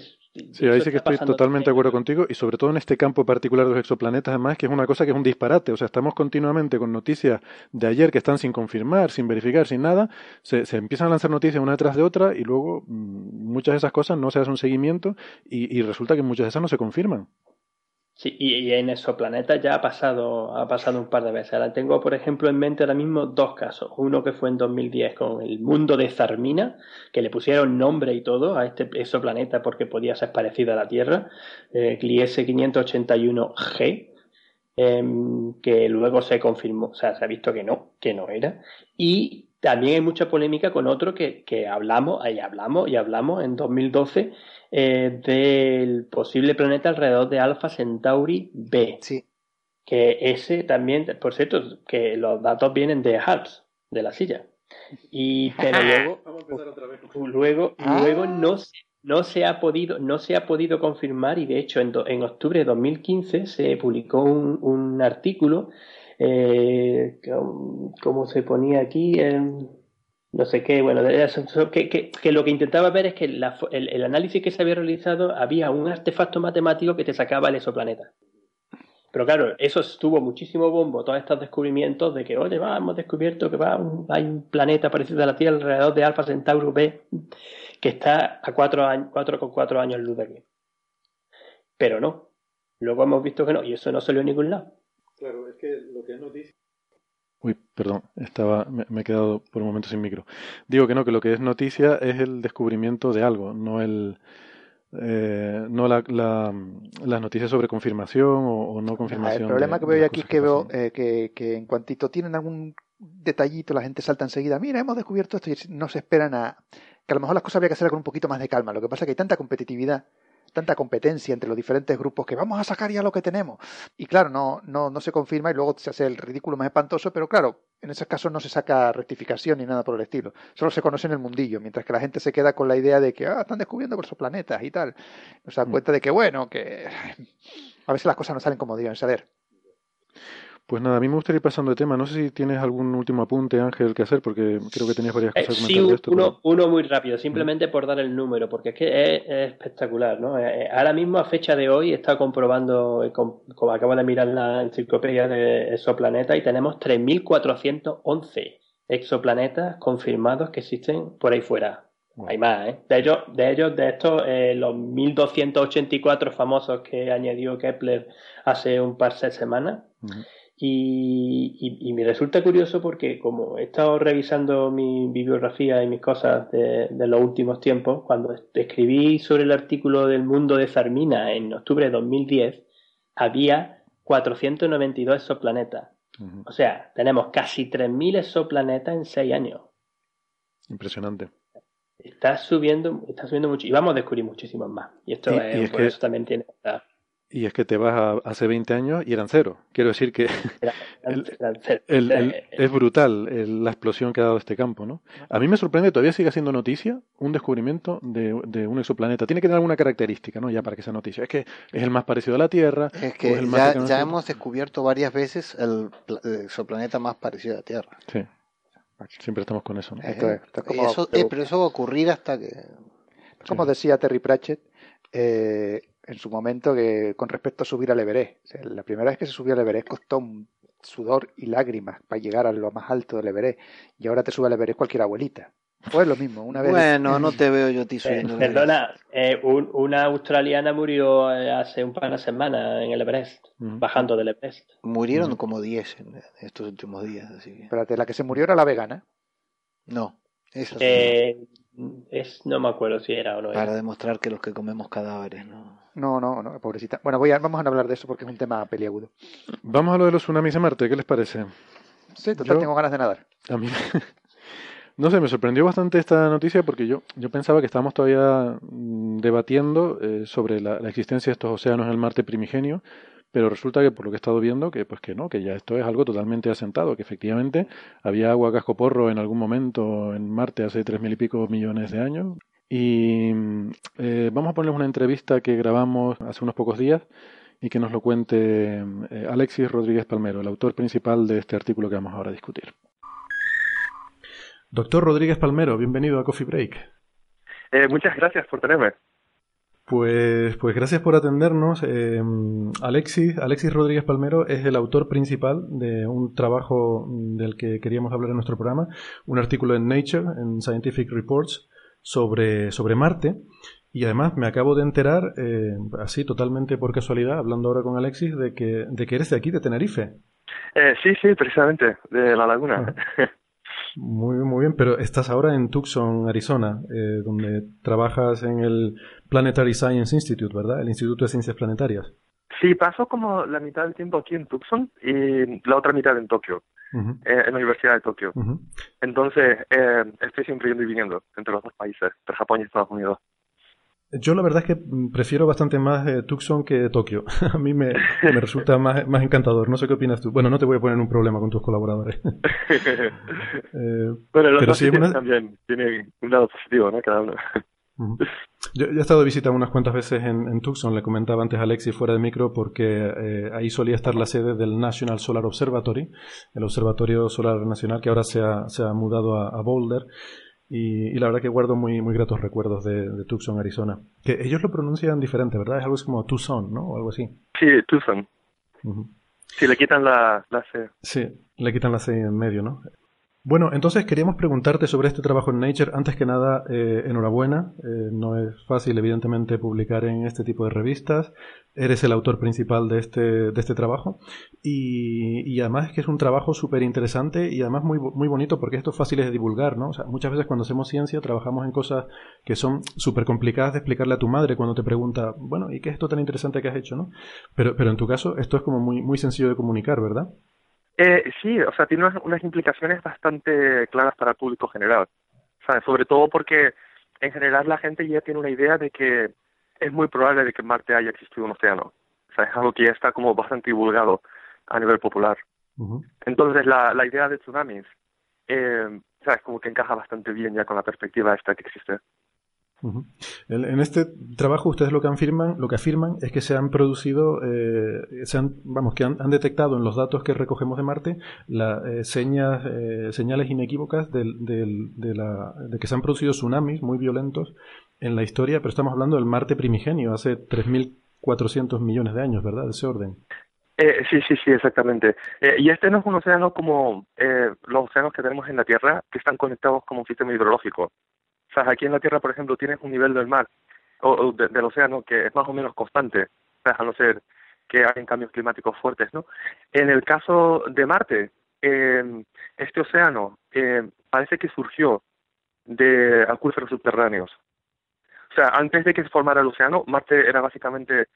S1: Sí, ahí sí que estoy totalmente de acuerdo contigo y sobre todo en este campo particular de los exoplanetas, además, que es una cosa que es un disparate. O sea, estamos continuamente con noticias de ayer que están sin confirmar, sin verificar, sin nada. Se, se empiezan a lanzar noticias una detrás de otra y luego mm, muchas de esas cosas no se hace un seguimiento y, y resulta que muchas de esas no se confirman.
S4: Sí, y, en exoplanetas ya ha pasado, ha pasado un par de veces. Ahora tengo, por ejemplo, en mente ahora mismo dos casos. Uno que fue en 2010 con el mundo de Zarmina, que le pusieron nombre y todo a este exoplaneta porque podía ser parecido a la Tierra, eh, Gliese 581G, em, que luego se confirmó, o sea, se ha visto que no, que no era. Y también hay mucha polémica con otro que, que hablamos, ahí hablamos y hablamos en 2012 eh, del posible planeta alrededor de Alpha Centauri B.
S2: Sí.
S4: Que ese también, por cierto, que los datos vienen de HALS, de la silla. Y pero luego, luego,
S2: Ah.
S4: luego no, se- no se ha podido, no se ha podido confirmar, y de hecho en, do- en octubre de 2015 se publicó un, un artículo, eh, com- como se ponía aquí, Em, no sé qué, bueno, que, lo que intentaba ver es que el, análisis que se había realizado había un artefacto matemático que te sacaba el exoplaneta. Pero claro, eso tuvo muchísimo bombo, todos estos descubrimientos de que, oye, hemos descubierto que va, un- hay un planeta parecido a la Tierra alrededor de Alpha Centauri B que está a 4 años, cuatro con 4 años luz de aquí. Pero no. Luego hemos visto que no, y eso no salió en ningún lado.
S1: Claro, es que lo que es noticia. Uy, perdón, estaba, me, me he quedado por un momento sin micro. Digo que no, que lo que es noticia es el descubrimiento de algo, no el, eh, no la, la- las noticias sobre confirmación o, o no
S3: Ah,
S1: confirmación.
S3: el problema
S1: de-
S3: que veo aquí es que veo eh, que, que en cuantito tienen algún detallito, la gente salta enseguida, mira, hemos descubierto esto y no se esperan a... que a lo mejor las cosas habría que hacer con un poquito más de calma. Lo que pasa es que hay tanta competitividad, tanta competencia entre los diferentes grupos que vamos a sacar ya lo que tenemos. Y claro, no, no, no se confirma y luego se hace el ridículo más espantoso, pero claro, en esos casos no se saca rectificación ni nada por el estilo. Solo se conoce en el mundillo, mientras que la gente se queda con la idea de que ah, están descubriendo por planetas y tal. No se dan
S1: Mm.
S3: cuenta de que, bueno, que a veces las cosas no salen como deben salir.
S1: Pues nada, a mí me gustaría ir pasando de tema. No sé si tienes algún último apunte, Ángel, que hacer, porque creo que tenías varias
S4: Eh,
S1: cosas que
S4: sí,
S1: de esto.
S4: uno,
S1: pero-
S4: uno muy rápido, simplemente por dar el número, porque es que es, es espectacular, ¿no? Eh, eh, ahora mismo, a fecha de hoy, he estado comprobando, eh, com- como acabo de mirar la enciclopedia de exoplanetas, y tenemos 3.411 exoplanetas confirmados que existen por ahí fuera.
S1: Wow.
S4: Hay más, ¿eh? De ellos, de, ellos, de estos, eh, los 1.284 famosos que añadió Kepler hace un par de semanas. Y, y- y me resulta curioso porque como he estado revisando mi bibliografía y mis cosas de, de los últimos tiempos, cuando escribí sobre el artículo del mundo de Zarmina en octubre de 2010, había 492 exoplanetas.
S1: Ujú.
S4: O sea, tenemos casi 3.000 exoplanetas en 6 años.
S1: Impresionante.
S4: Está subiendo, está subiendo mucho. Y vamos a descubrir muchísimos más. Y esto
S1: Y-
S4: es, por
S1: que-
S4: eso también tiene...
S1: Y es que te vas a hace 20 años y eran cero. Quiero decir que El- el- el- es brutal el- la explosión que ha dado este campo, ¿no? A mí me sorprende, todavía sigue siendo noticia un descubrimiento de, de un exoplaneta. Tiene que tener alguna característica, ¿no? Ya para que sea noticia. Es que es el más parecido a la Tierra.
S2: Es que
S1: el más
S2: ya, hemos descubierto varias veces el, pla- el exoplaneta más parecido a la Tierra.
S1: Sí. Siempre estamos con eso, ¿no?
S3: Esto es- esto es
S2: Y
S3: como-
S2: eso- eh, pero eso va a ocurrir hasta que...
S3: Como decía Terry Pratchett eh, en su momento que con respecto a subir al Everest. O sea, la primera vez que se subió al Everest costó un sudor y lágrimas para llegar a lo más alto del Everest. Y ahora te sube al Everest cualquier abuelita. Pues lo mismo, una vez.
S2: Bueno, no te veo yo a ti
S4: Eh, perdona, eh, un- una australiana murió eh, hace un par de semanas en el Everest, bajando del Everest.
S2: Murieron como 10 en estos últimos días, así que...
S3: Espérate, la que se murió era la vegana.
S2: No, esa
S4: Eh, es, no me acuerdo si era o no
S2: para
S4: era.
S2: demostrar que los que comemos cadáveres, ¿no?
S3: No, no, no, pobrecita. Bueno, voy a, vamos a hablar de eso porque es un tema peliagudo.
S1: Vamos a lo de los tsunamis de Marte, ¿qué les parece?
S3: Sí, total,
S1: Yo-
S3: tengo ganas de nadar.
S1: A mí, no sé, me sorprendió bastante esta noticia porque yo, yo pensaba que estábamos todavía mm, debatiendo eh, sobre la, la existencia de estos océanos en el Marte primigenio, pero resulta que por lo que he estado viendo, que pues que no, que ya esto es algo totalmente asentado, que efectivamente había agua cascoporro en algún momento en Marte hace tres mil y pico millones de años. Y mm, eh, vamos a ponerles una entrevista que grabamos hace unos pocos días y que nos lo cuente eh, Alexis Rodríguez Palmero, el autor principal de este artículo que vamos ahora a discutir. Doctor Rodríguez Palmero, bienvenido a Coffee Break.
S5: Eh, muchas gracias por tenerme.
S1: Pues, pues gracias por atendernos. Eh, Alexis, Alexis Rodríguez Palmero es el autor principal de un trabajo del que queríamos hablar en nuestro programa, un artículo en Nature, en Scientific Reports, sobre, sobre Marte. Y además me acabo de enterar, eh, así totalmente por casualidad, hablando ahora con Alexis, de que, de que eres de aquí, de Tenerife.
S5: Eh, sí, sí, precisamente, de la laguna.
S1: Muy bien, muy bien, pero estás ahora en Tucson, Arizona, eh, donde trabajas en el Planetary Science Institute, ¿verdad? El Instituto de Ciencias Planetarias.
S5: Sí, paso como la mitad del tiempo aquí en Tucson y la otra mitad en Tokio, eh, en la Universidad de Tokio. Entonces, eh, estoy siempre yendo y viniendo entre los dos países, entre Japón y Estados Unidos.
S1: Yo la verdad es que prefiero bastante más eh, Tucson que Tokio. A mí me, resulta más, más, encantador. No sé qué opinas tú. Bueno, no te voy a poner un problema con tus colaboradores.
S5: eh, bueno, los dos también tienen un lado positivo, ¿no? Cada uno.
S1: Yo, he estado de visita unas cuantas veces en, Tucson, le comentaba antes a Alexis fuera de micro, porque eh, ahí solía estar la sede del National Solar Observatory, el Observatorio Solar Nacional, que ahora se ha, se ha mudado a, Boulder. Y, la verdad que guardo muy, muy gratos recuerdos de, Tucson, Arizona. Que ellos lo pronuncian diferente, ¿verdad? Es algo como Tucson, ¿no? O algo así.
S5: Sí, Tucson. Sí, le quitan la, la C.
S1: Sí, le quitan la C en medio, ¿no? Bueno, entonces queríamos preguntarte sobre este trabajo en Nature. Antes que nada, eh, enhorabuena. Eh, no es fácil, evidentemente, publicar en este tipo de revistas. Eres el autor principal de este, de este trabajo. Y, y además es que es un trabajo súper interesante y además muy, muy bonito porque esto es fácil de divulgar, ¿no? O sea, muchas veces cuando hacemos ciencia trabajamos en cosas que son súper complicadas de explicarle a tu madre cuando te pregunta, bueno, ¿y qué es esto tan interesante que has hecho, no? Pero, pero en tu caso esto es como muy, muy sencillo de comunicar, ¿verdad?
S5: Eh, sí, o sea, tiene unas, implicaciones bastante claras para el público general. ¿sabes? Sobre todo porque en general la gente ya tiene una idea de que es muy probable de que en Marte haya existido un océano. O sea, es algo que ya está como bastante divulgado a nivel popular. Entonces, la, la idea de tsunamis, eh, ¿sabes? Como que encaja bastante bien ya con la perspectiva esta que existe.
S1: En este trabajo ustedes lo que afirman, lo que afirman es que se han producido, eh, se han, vamos, que han, detectado en los datos que recogemos de Marte las eh, señas, eh, señales inequívocas de, la, de que se han producido tsunamis muy violentos en la historia, pero estamos hablando del Marte primigenio, hace 3.400 millones de años, ¿verdad? De ese orden.
S5: sí, sí, sí, exactamente. y este no es un océano como los océanos que tenemos en la Tierra, que están conectados como un sistema hidrológico aquí en la Tierra, por ejemplo, tienes un nivel del mar o, del océano que es más o menos constante, a no ser que hayan cambios climáticos fuertes, ¿no? En el caso de Marte, eh, este océano eh, parece que surgió de acuíferos subterráneos. O sea, antes de que se formara el océano, Marte era básicamente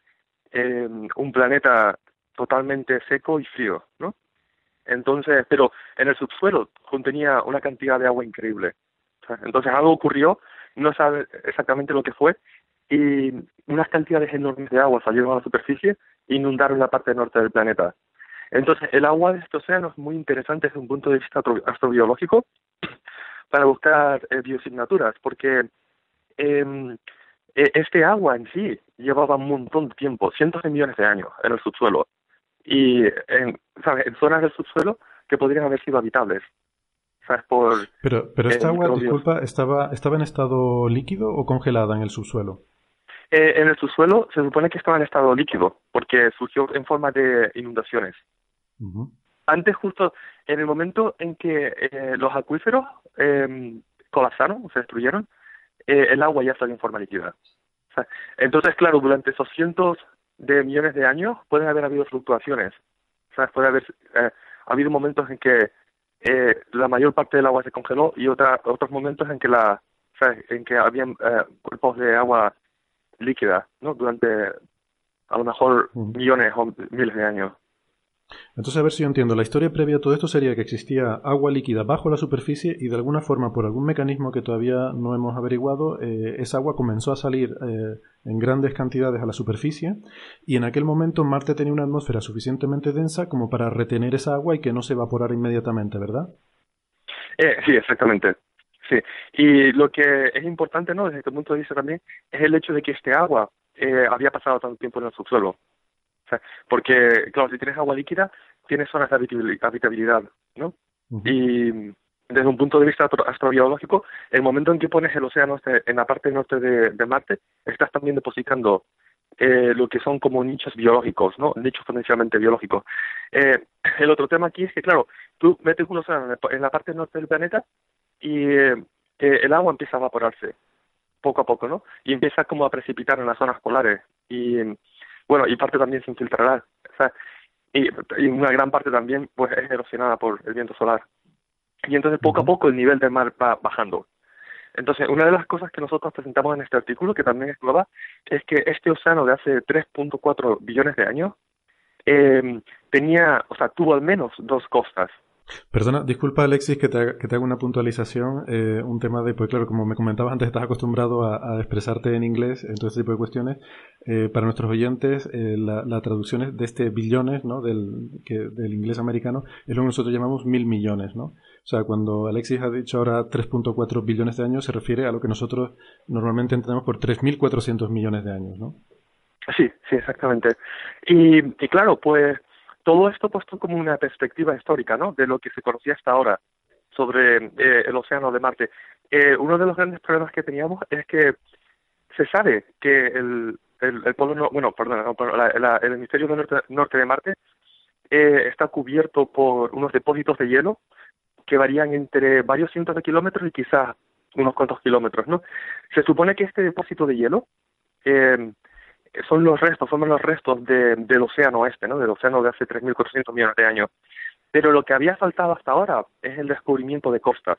S5: eh, un planeta totalmente seco y frío, ¿no? Entonces, pero en el subsuelo contenía una cantidad de agua increíble. Entonces algo ocurrió, no sabe exactamente lo que fue, y unas cantidades enormes de agua salieron a la superficie e inundaron la parte norte del planeta. Entonces, el agua de este océano es muy interesante desde un punto de vista astrobiológico para buscar eh, biosignaturas, porque em, e, este agua en sí llevaba un montón de tiempo, cientos de millones de años en el subsuelo, y en, en zonas del subsuelo que podrían haber sido habitables
S1: pero, pero esta agua, disculpa, ¿estaba, ¿estaba en estado líquido o congelada en el subsuelo?
S5: Eh, en el subsuelo se supone que estaba en estado líquido, porque surgió en forma de inundaciones. Antes, justo en el momento en que eh, los acuíferos eh, colapsaron, se destruyeron, eh, el agua ya estaba en forma líquida. entonces, claro, durante esos cientos de millones de años pueden haber habido fluctuaciones. O puede haber habido momentos en que eh, la mayor parte del agua se congeló y otra, otros momentos en que la en que habían eh, cuerpos de agua líquida no durante a lo mejor millones o miles de años
S1: entonces, a ver si yo entiendo. La historia previa a todo esto sería que existía agua líquida bajo la superficie y de alguna forma, por algún mecanismo que todavía no hemos averiguado, eh, esa agua comenzó a salir eh, en grandes cantidades a la superficie y en aquel momento Marte tenía una atmósfera suficientemente densa como para retener esa agua y que no se evaporara inmediatamente, ¿verdad?
S5: Eh, sí, exactamente. Sí. Y lo que es importante, ¿no? Desde este punto de vista también, es el hecho de que este agua había pasado tanto tiempo en el subsuelo porque, claro, si tienes agua líquida, tienes zonas de habitabilidad, ¿no? Y desde un punto de vista astrobiológico, el momento en que pones el océano este, en la parte norte de, Marte, estás también depositando eh, lo que son como nichos biológicos, ¿no? Nichos potencialmente biológicos. Eh, el otro tema aquí es que, claro, tú metes un océano en la parte norte del planeta y eh, el agua empieza a evaporarse poco a poco, ¿no? Y empieza como a precipitar en las zonas polares. Y bueno, y parte también se infiltrará, y, una gran parte también pues es erosionada por el viento solar. Y entonces poco a poco el nivel del mar va bajando. Entonces, una de las cosas que nosotros presentamos en este artículo, que también es nueva, es que este océano de hace 3.4 billones de años eh, tenía, o sea, tuvo al menos dos costas.
S1: Perdona, disculpa Alexis que te haga, que te haga una puntualización, eh, un tema de, pues claro, como me comentabas antes, estás acostumbrado a, expresarte en inglés en todo este tipo de cuestiones. Eh, para nuestros oyentes, eh, la, la, traducción de este billones, ¿no? Del, que, del inglés americano, es lo que nosotros llamamos mil millones, ¿no? O sea, cuando Alexis ha dicho ahora 3.4 billones de años, se refiere a lo que nosotros normalmente entendemos por 3.400 millones de años, ¿no?
S5: Sí, sí, exactamente. Y, y claro, pues todo esto puesto como una perspectiva histórica, ¿no? De lo que se conocía hasta ahora sobre eh, el océano de Marte. Eh, uno de los grandes problemas que teníamos es que se sabe que el, el, polo, bueno, perdón, el hemisferio norte, norte de Marte eh, está cubierto por unos depósitos de hielo que varían entre varios cientos de kilómetros y quizás unos cuantos kilómetros, ¿no? Se supone que este depósito de hielo eh, son los restos, son los restos de, del océano oeste, ¿no? Del océano de hace 3.400 millones de años. Pero lo que había faltado hasta ahora es el descubrimiento de costas.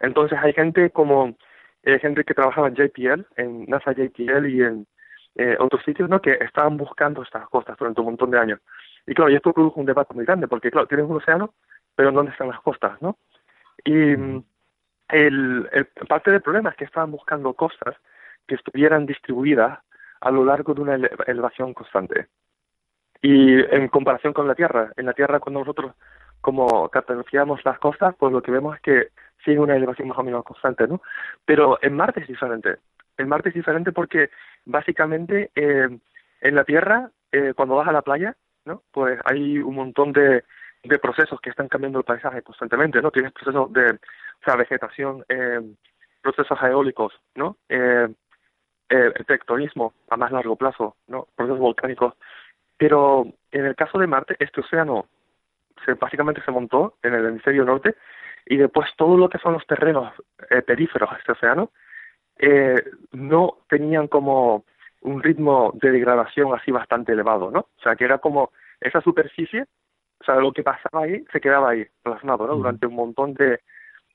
S5: Entonces hay gente como eh, gente que trabajaba en JPL, en NASA JPL y en eh, otros sitios, ¿no? Que estaban buscando estas costas durante un montón de años. Y claro, y esto produjo un debate muy grande, porque claro, tienes un océano, pero ¿dónde están las costas, no? Y el, el, parte del problema es que estaban buscando costas que estuvieran distribuidas a lo largo de una elevación constante. Y en comparación con la Tierra, en la Tierra cuando nosotros como cartografiamos las costas, pues lo que vemos es que sigue una elevación más o menos constante, ¿no? Pero en Marte es diferente. En Marte es diferente porque básicamente eh, en la Tierra, eh, cuando vas a la playa, ¿no? Pues hay un montón de, de procesos que están cambiando el paisaje constantemente, ¿no? Tienes procesos de, o sea, vegetación, eh, procesos eólicos, ¿no? Eh, el tectonismo a más largo plazo, ¿no? procesos volcánicos. Pero en el caso de Marte, este océano se, básicamente se montó en el hemisferio norte y después todo lo que son los terrenos eh, períferos a este océano eh, no tenían como un ritmo de degradación así bastante elevado, ¿no? O sea, que era como esa superficie, o sea, lo que pasaba ahí se quedaba ahí plasmado, ¿no? Durante un montón de,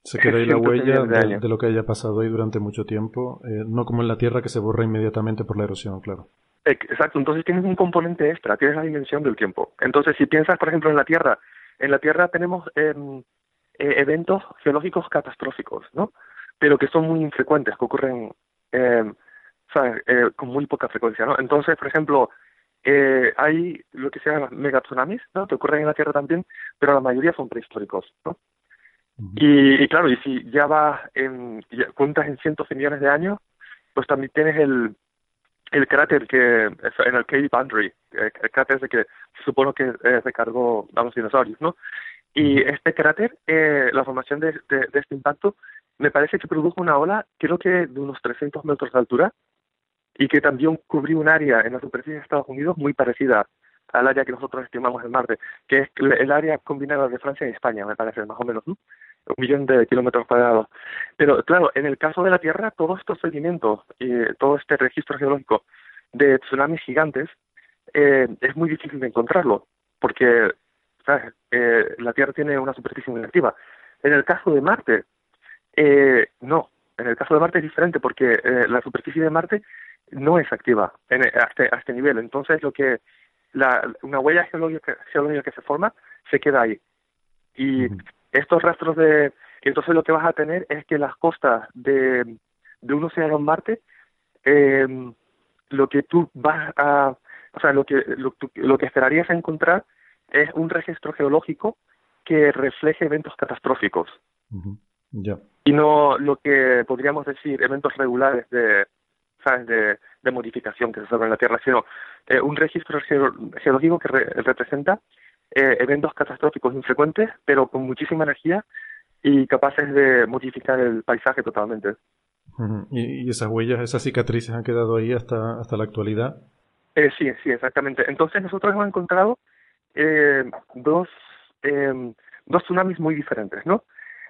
S1: se queda ahí la huella de, lo que haya pasado ahí durante mucho tiempo, eh, no como en la Tierra que se borra inmediatamente por la erosión, claro.
S5: Exacto, entonces tienes un componente extra, tienes la dimensión del tiempo. Entonces, si piensas, por ejemplo, en la Tierra, en la Tierra tenemos em, eh, eventos geológicos catastróficos, ¿no? Pero que son muy infrecuentes, que ocurren eh, ¿sabes? Eh, con muy poca frecuencia, ¿no? Entonces, por ejemplo, eh, hay lo que se llama megatsunamis, ¿no? Que ocurren en la Tierra también, pero la mayoría son prehistóricos, ¿no? Y, claro, y si ya vas en, cuentas en cientos de millones de años, pues también tienes el, el cráter que en el Cave Boundary, el cráter de que se supone que eh, recargó a los dinosaurios, ¿no? Y este cráter, eh, la formación de, de, este impacto, me parece que produjo una ola, creo que de unos 300 metros de altura, y que también cubrió un área en la superficie de Estados Unidos muy parecida al área que nosotros estimamos en Marte, que es el área combinada de Francia y España, me parece, más o menos, ¿no? Un millón de kilómetros cuadrados. Pero claro, en el caso de la Tierra, todos estos sedimentos y todo este registro geológico de tsunamis gigantes eh, es muy difícil de encontrarlo, porque ¿sabes? Eh, la Tierra tiene una superficie muy activa. En el caso de Marte, eh, no. En el caso de Marte es diferente porque eh, la superficie de Marte no es activa en, a, este, a este nivel. Entonces, lo que la, una huella geológica, geológica que se forma se queda ahí. Y estos rastros de... Entonces lo que vas a tener es que las costas de, de un océano en Marte, eh, lo que tú vas a... O sea, lo que, lo, que esperarías encontrar es un registro geológico que refleje eventos catastróficos. Y no lo que podríamos decir eventos regulares de, ¿sabes? de, de modificación que se observa en la Tierra, sino eh, un registro geológico que representa eh, eventos catastróficos infrecuentes, pero con muchísima energía y capaces de modificar el paisaje totalmente.
S1: ¿Y, esas huellas, esas cicatrices han quedado ahí hasta, hasta la actualidad?
S5: Eh, sí, sí, exactamente. Entonces nosotros hemos encontrado eh, dos, eh, dos tsunamis muy diferentes, ¿no?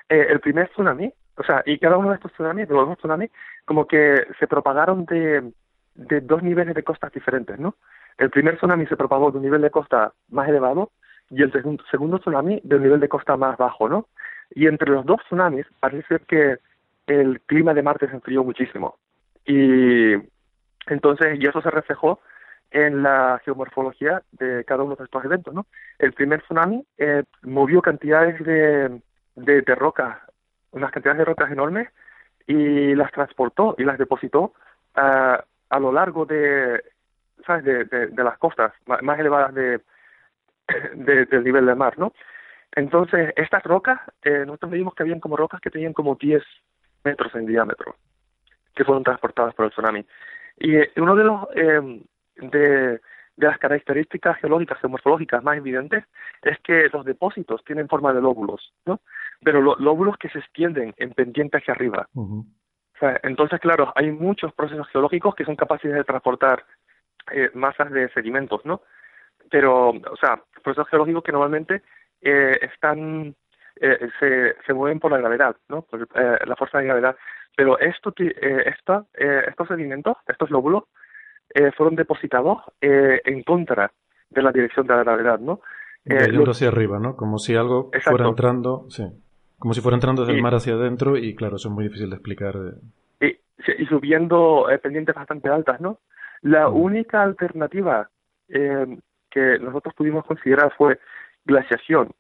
S5: Eh, el primer tsunami, o sea, y cada uno de estos tsunamis, de los dos tsunamis, como que se propagaron de, de dos niveles de costas diferentes, ¿no? El primer tsunami se propagó de un nivel de costa más elevado y el segundo, tsunami de un nivel de costa más bajo, ¿no? Y entre los dos tsunamis parece ser que el clima de Marte se enfrió muchísimo. Y entonces, y eso se reflejó en la geomorfología de cada uno de estos eventos, ¿no? El primer tsunami eh, movió cantidades de, de, de rocas, unas cantidades de rocas enormes, y las transportó y las depositó a, a lo largo de, ¿sabes? De, de, las costas más, elevadas de, del nivel del mar, ¿no? Entonces, estas rocas, eh, nosotros medimos que habían como rocas que tenían como 10 metros en diámetro, que fueron transportadas por el tsunami. Y eh, uno de los eh, de, de, las características geológicas y morfológicas más evidentes es que los depósitos tienen forma de lóbulos, ¿no? Pero lóbulos que se extienden en pendiente hacia arriba. o sea, entonces, claro, hay muchos procesos geológicos que son capaces de transportar eh, masas de sedimentos, ¿no? Pero, o sea, procesos geológicos que normalmente eh, están eh, se, se mueven por la gravedad, ¿no? Por eh, la fuerza de gravedad. Pero esto, eh, esta, eh, estos sedimentos, estos lóbulos, eh, fueron depositados eh, en contra de la dirección de la gravedad, ¿no?
S1: Yendo hacia arriba, ¿no? Como si algo
S5: Exacto.
S1: fuera entrando, sí. Como si fuera entrando desde
S5: Y-
S1: el mar hacia adentro y claro, eso es muy difícil de explicar.
S5: y, y subiendo pendientes bastante altas, ¿no? La única alternativa eh, que nosotros pudimos considerar fue glaciación,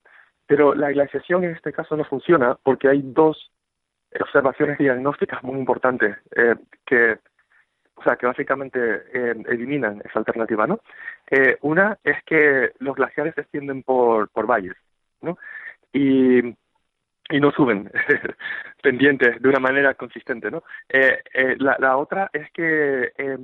S5: pero la glaciación en este caso no funciona porque hay dos observaciones diagnósticas muy importantes eh, que, o sea, que básicamente eh, eliminan esa alternativa, ¿no? Eh, una es que los glaciares se extienden por, por valles, ¿no? Y y no suben pendientes de una manera consistente, ¿no? Eh, eh, la, la otra es que eh,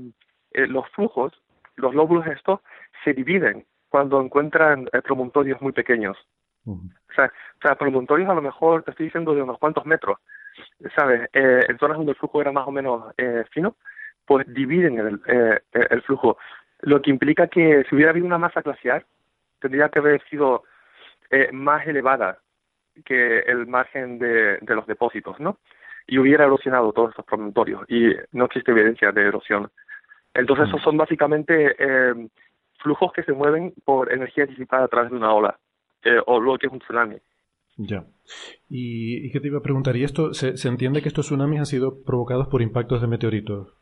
S5: los flujos, los lóbulos estos, se dividen cuando encuentran eh, promontorios muy pequeños. O sea, o sea, promontorios a lo mejor, te estoy diciendo, de unos cuantos metros, ¿sabes? Eh, en zonas donde el flujo era más o menos eh, fino, pues dividen el, eh, el flujo, lo que implica que si hubiera habido una masa glaciar, tendría que haber sido eh, más elevada que el margen de, de los depósitos, ¿no? Y hubiera erosionado todos estos promontorios y no existe evidencia de erosión. Entonces, esos son básicamente eh, flujos que se mueven por energía disipada a través de una ola, eh, o lo que es un tsunami.
S1: Ya. ¿Y, y qué te iba a preguntar? ¿Y esto se, se entiende que estos tsunamis han sido provocados por impactos de meteoritos?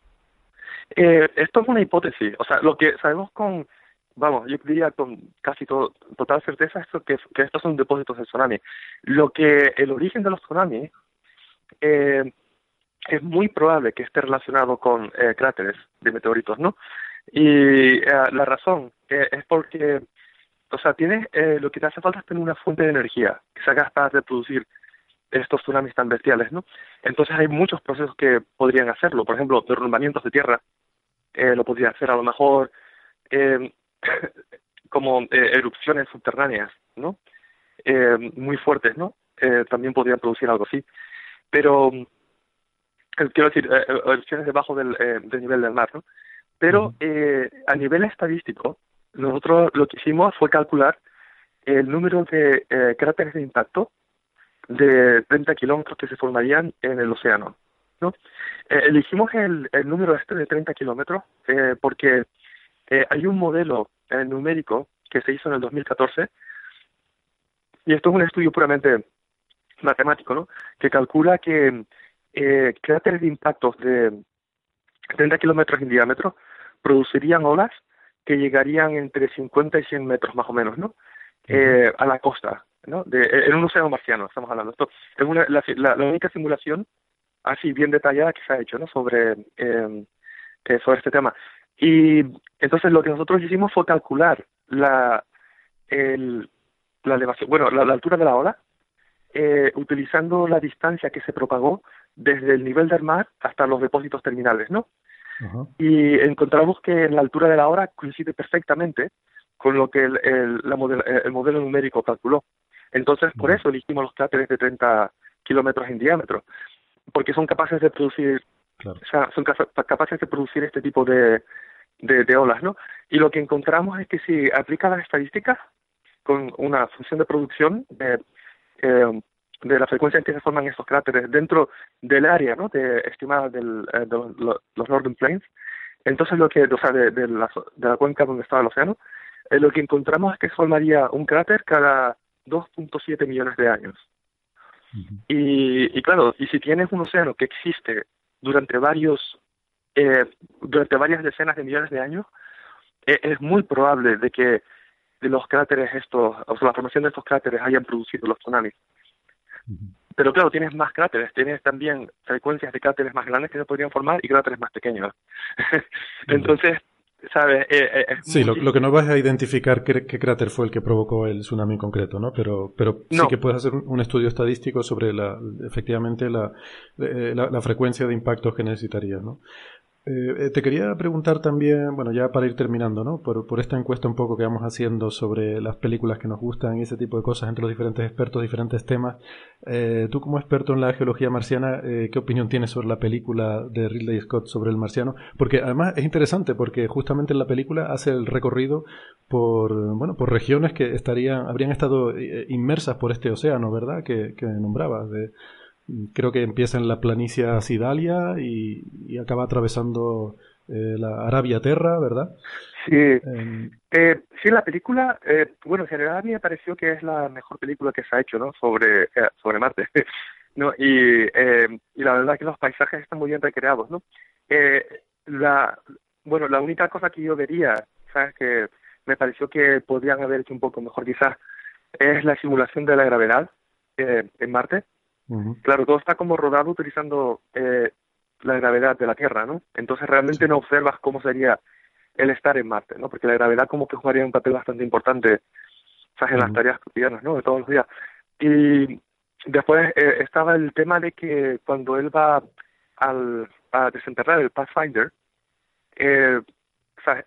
S5: Eh, esto es una hipótesis. O sea, lo que sabemos con, vamos, yo diría con casi to- total certeza es que, que estos son depósitos de tsunami. Lo que el origen de los tsunamis eh, es muy probable que esté relacionado con eh, cráteres de meteoritos, ¿no? Y eh, la razón es porque, o sea, tienes, eh, lo que te hace falta es tener una fuente de energía que sea capaz de producir estos tsunamis tan bestiales, ¿no? Entonces hay muchos procesos que podrían hacerlo. Por ejemplo, derrumbamientos de tierra, eh, lo podría hacer a lo mejor eh, como eh, erupciones subterráneas, ¿no? Eh, muy fuertes, ¿no? También podrían producir algo así. Pero, eh, quiero decir, erupciones debajo del, eh, del nivel del mar, ¿no? Pero eh, a nivel estadístico, nosotros lo que hicimos fue calcular el número de eh, cráteres de impacto de 30 kilómetros que se formarían en el océano. ¿no? Eh, elegimos el, el número este de 30 kilómetros eh, porque hay un modelo numérico que se hizo en el 2014 y esto es un estudio puramente matemático, ¿no? que calcula que eh, cráteres de impactos de 30 kilómetros en diámetro producirían olas que llegarían entre 50 y 100 metros más o menos, ¿no? Eh, a la costa, ¿no? De, en un océano marciano, estamos hablando. Esto es una, la, la, la única simulación así bien detallada que se ha hecho, ¿no? Sobre, eh, eh, sobre este tema. Y entonces lo que nosotros hicimos fue calcular la, el, la elevación, bueno, la, la altura de la ola, eh, utilizando la distancia que se propagó desde el nivel del mar hasta los depósitos terminales, ¿no? Y encontramos que la altura de la ola coincide perfectamente con lo que el, el, la modelo, el modelo numérico calculó. Entonces, por eso elegimos los cráteres de 30 kilómetros en diámetro, porque son capaces de producir,
S1: Claro.
S5: o sea, son ca- capaces de producir este tipo de, de, de olas, ¿no? Y lo que encontramos es que si aplica las estadísticas con una función de producción de, eh, de la frecuencia en que se forman estos cráteres dentro del área ¿no? de, estimada del, eh, de los, los Northern Plains, entonces lo que, o sea, de, de, la, de la cuenca donde estaba el océano, eh, lo que encontramos es que se formaría un cráter cada 2.7 millones de años. y, y, claro, y si tienes un océano que existe durante varios, eh, durante varias decenas de millones de años, eh, es muy probable de que de los cráteres estos, o sea, la formación de estos cráteres hayan producido los tsunamis. Pero claro, tienes más cráteres, tienes también frecuencias de cráteres más grandes que se podrían formar y cráteres más pequeños. Entonces, ¿sabes? Eh, eh,
S1: sí, lo, que no vas a identificar qué, cráter fue el que provocó el tsunami en concreto, ¿no? Pero, pero sí que puedes hacer un, estudio estadístico sobre la, efectivamente la, eh, la, la, frecuencia de impactos que necesitaría, ¿no? Eh, te quería preguntar también, bueno, ya para ir terminando, ¿no? Por, por, esta encuesta un poco que vamos haciendo sobre las películas que nos gustan y ese tipo de cosas entre los diferentes expertos, diferentes temas. Eh, tú como experto en la geología marciana, eh, ¿qué opinión tienes sobre la película de Ridley Scott sobre el marciano? Porque además es interesante porque justamente en la película hace el recorrido por, bueno, por regiones que estarían, habrían estado inmersas por este océano, ¿verdad? Que, que nombrabas, de creo que empieza en la planicie Sidalia y, acaba atravesando eh, la Arabia Terra, ¿verdad?
S5: Sí, em, eh, sí, la película, eh, bueno, en general a mí me pareció que es la mejor película que se ha hecho, ¿no? Sobre, eh, sobre Marte, ¿no? Y, y la verdad que los paisajes están muy bien recreados, ¿no? la, bueno, la única cosa que yo vería, ¿sabes? Que me pareció que podrían haber hecho un poco mejor quizás, es la simulación de la gravedad en Marte, Claro, todo está como rodado utilizando eh, la gravedad de la Tierra, ¿no? Entonces realmente no observas cómo sería el estar en Marte, ¿no? Porque la gravedad como que jugaría un papel bastante importante ¿sabes? en las tareas cotidianas, ¿no? De todos los días. Y después eh, estaba el tema de que cuando él va al, a desenterrar el Pathfinder, eh,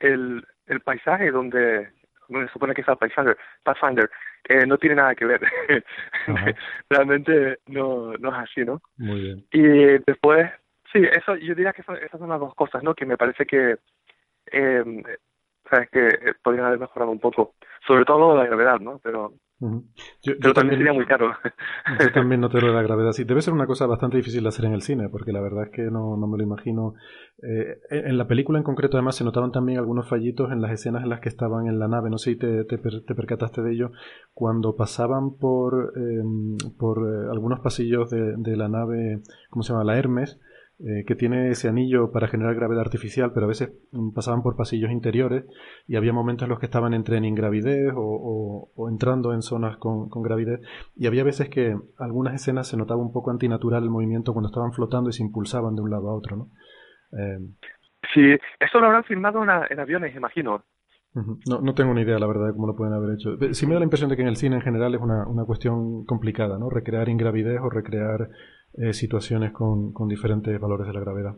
S5: el, el paisaje donde, donde se supone que está el Pathfinder, Pathfinder eh, no tiene nada que ver. Realmente no, no es así, ¿no?
S1: Muy bien.
S5: Y después, sí, eso yo diría que esas son las dos cosas, ¿no? Que me parece que, eh, sabes, que eh, podrían haber mejorado un poco. Sobre todo la gravedad, ¿no? Pero yo, Pero también, sería muy caro.
S1: Yo también noté lo de la gravedad. Sí, debe ser una cosa bastante difícil de hacer en el cine, porque la verdad es que no, no me lo imagino. Eh, en la película en concreto, además, se notaron también algunos fallitos en las escenas en las que estaban en la nave. No sé si te, te, percataste de ello. Cuando pasaban por, em, por eh, algunos pasillos de, de la nave, ¿cómo se llama? La Hermes eh, que tiene ese anillo para generar gravedad artificial, pero a veces mm, pasaban por pasillos interiores y había momentos en los que estaban entre en ingravidez o, entrando en zonas con, gravidez y había veces que algunas escenas se notaba un poco antinatural el movimiento cuando estaban flotando y se impulsaban de un lado a otro, ¿no?
S5: Eh, sí, eso lo habrán filmado en, aviones, imagino.
S1: No, no tengo ni idea, la verdad, de cómo lo pueden haber hecho. Sí me da la impresión de que en el cine en general es una, una cuestión complicada, ¿no? Recrear ingravidez o recrear eh, situaciones con, con, diferentes valores de la gravedad.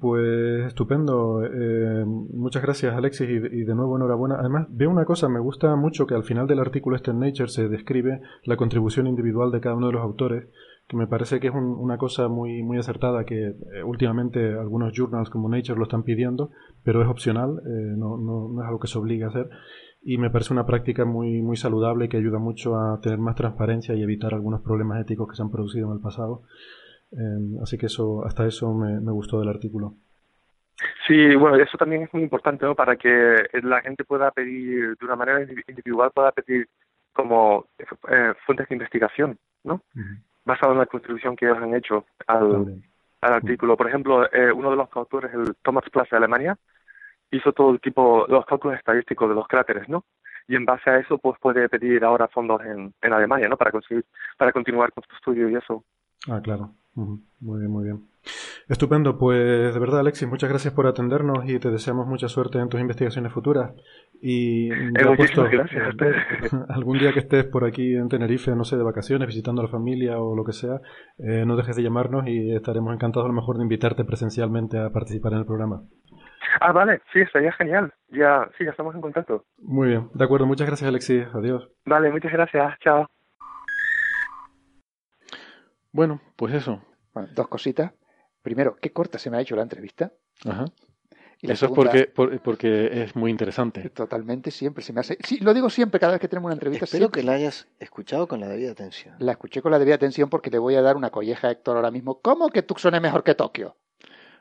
S1: Pues estupendo. Eh, muchas gracias Alexis y, de nuevo enhorabuena. Además, veo una cosa, me gusta mucho que al final del artículo este en Nature se describe la contribución individual de cada uno de los autores, que me parece que es una cosa muy, muy acertada que eh, últimamente algunos journals como Nature lo están pidiendo, pero es opcional, no, no, no es algo que se obliga a hacer y me parece una práctica muy, muy saludable que ayuda mucho a tener más transparencia y evitar algunos problemas éticos que se han producido en el pasado. Em, así que eso, hasta eso me, gustó del artículo.
S5: Sí, bueno, eso también es muy importante, ¿no? Para que la gente pueda pedir, de una manera individual, pueda pedir como eh, fuentes de investigación, ¿no? Basado en la contribución que ellos han hecho al, al artículo. Por ejemplo, eh, uno de los autores, el Thomas Place de Alemania, hizo todo el tipo, los cálculos estadísticos de los cráteres, ¿no? Y en base a eso, pues puede pedir ahora fondos en, en Alemania, ¿no? Para conseguir, para continuar con su estudio y eso.
S1: Ah, claro. Muy bien, muy bien. Estupendo, pues de verdad, Alexis, muchas gracias por atendernos y te deseamos mucha suerte en tus investigaciones futuras. Y
S5: eh, muchísimas gracias
S1: algún día que estés por aquí en Tenerife, no sé, de vacaciones, visitando a la familia o lo que sea, eh, no dejes de llamarnos y estaremos encantados a lo mejor de invitarte presencialmente a participar en el programa.
S5: Ah, vale, sí, estaría genial. Ya, sí, ya estamos en contacto.
S1: Muy bien, de acuerdo. Muchas gracias, Alexis. Adiós.
S5: Vale, muchas gracias. Chao.
S1: Bueno, pues eso.
S3: dos cositas. Primero, qué corta se me ha hecho la entrevista.
S1: Ajá. Y Eso es porque, porque es muy interesante.
S3: Totalmente, siempre se me hace. Sí, lo digo siempre, cada vez que tenemos una entrevista.
S2: Espero que la hayas escuchado con la debida atención.
S3: La escuché con la debida atención porque le voy a dar una colleja a Héctor ahora mismo. ¿Cómo que Tucson es mejor que Tokio?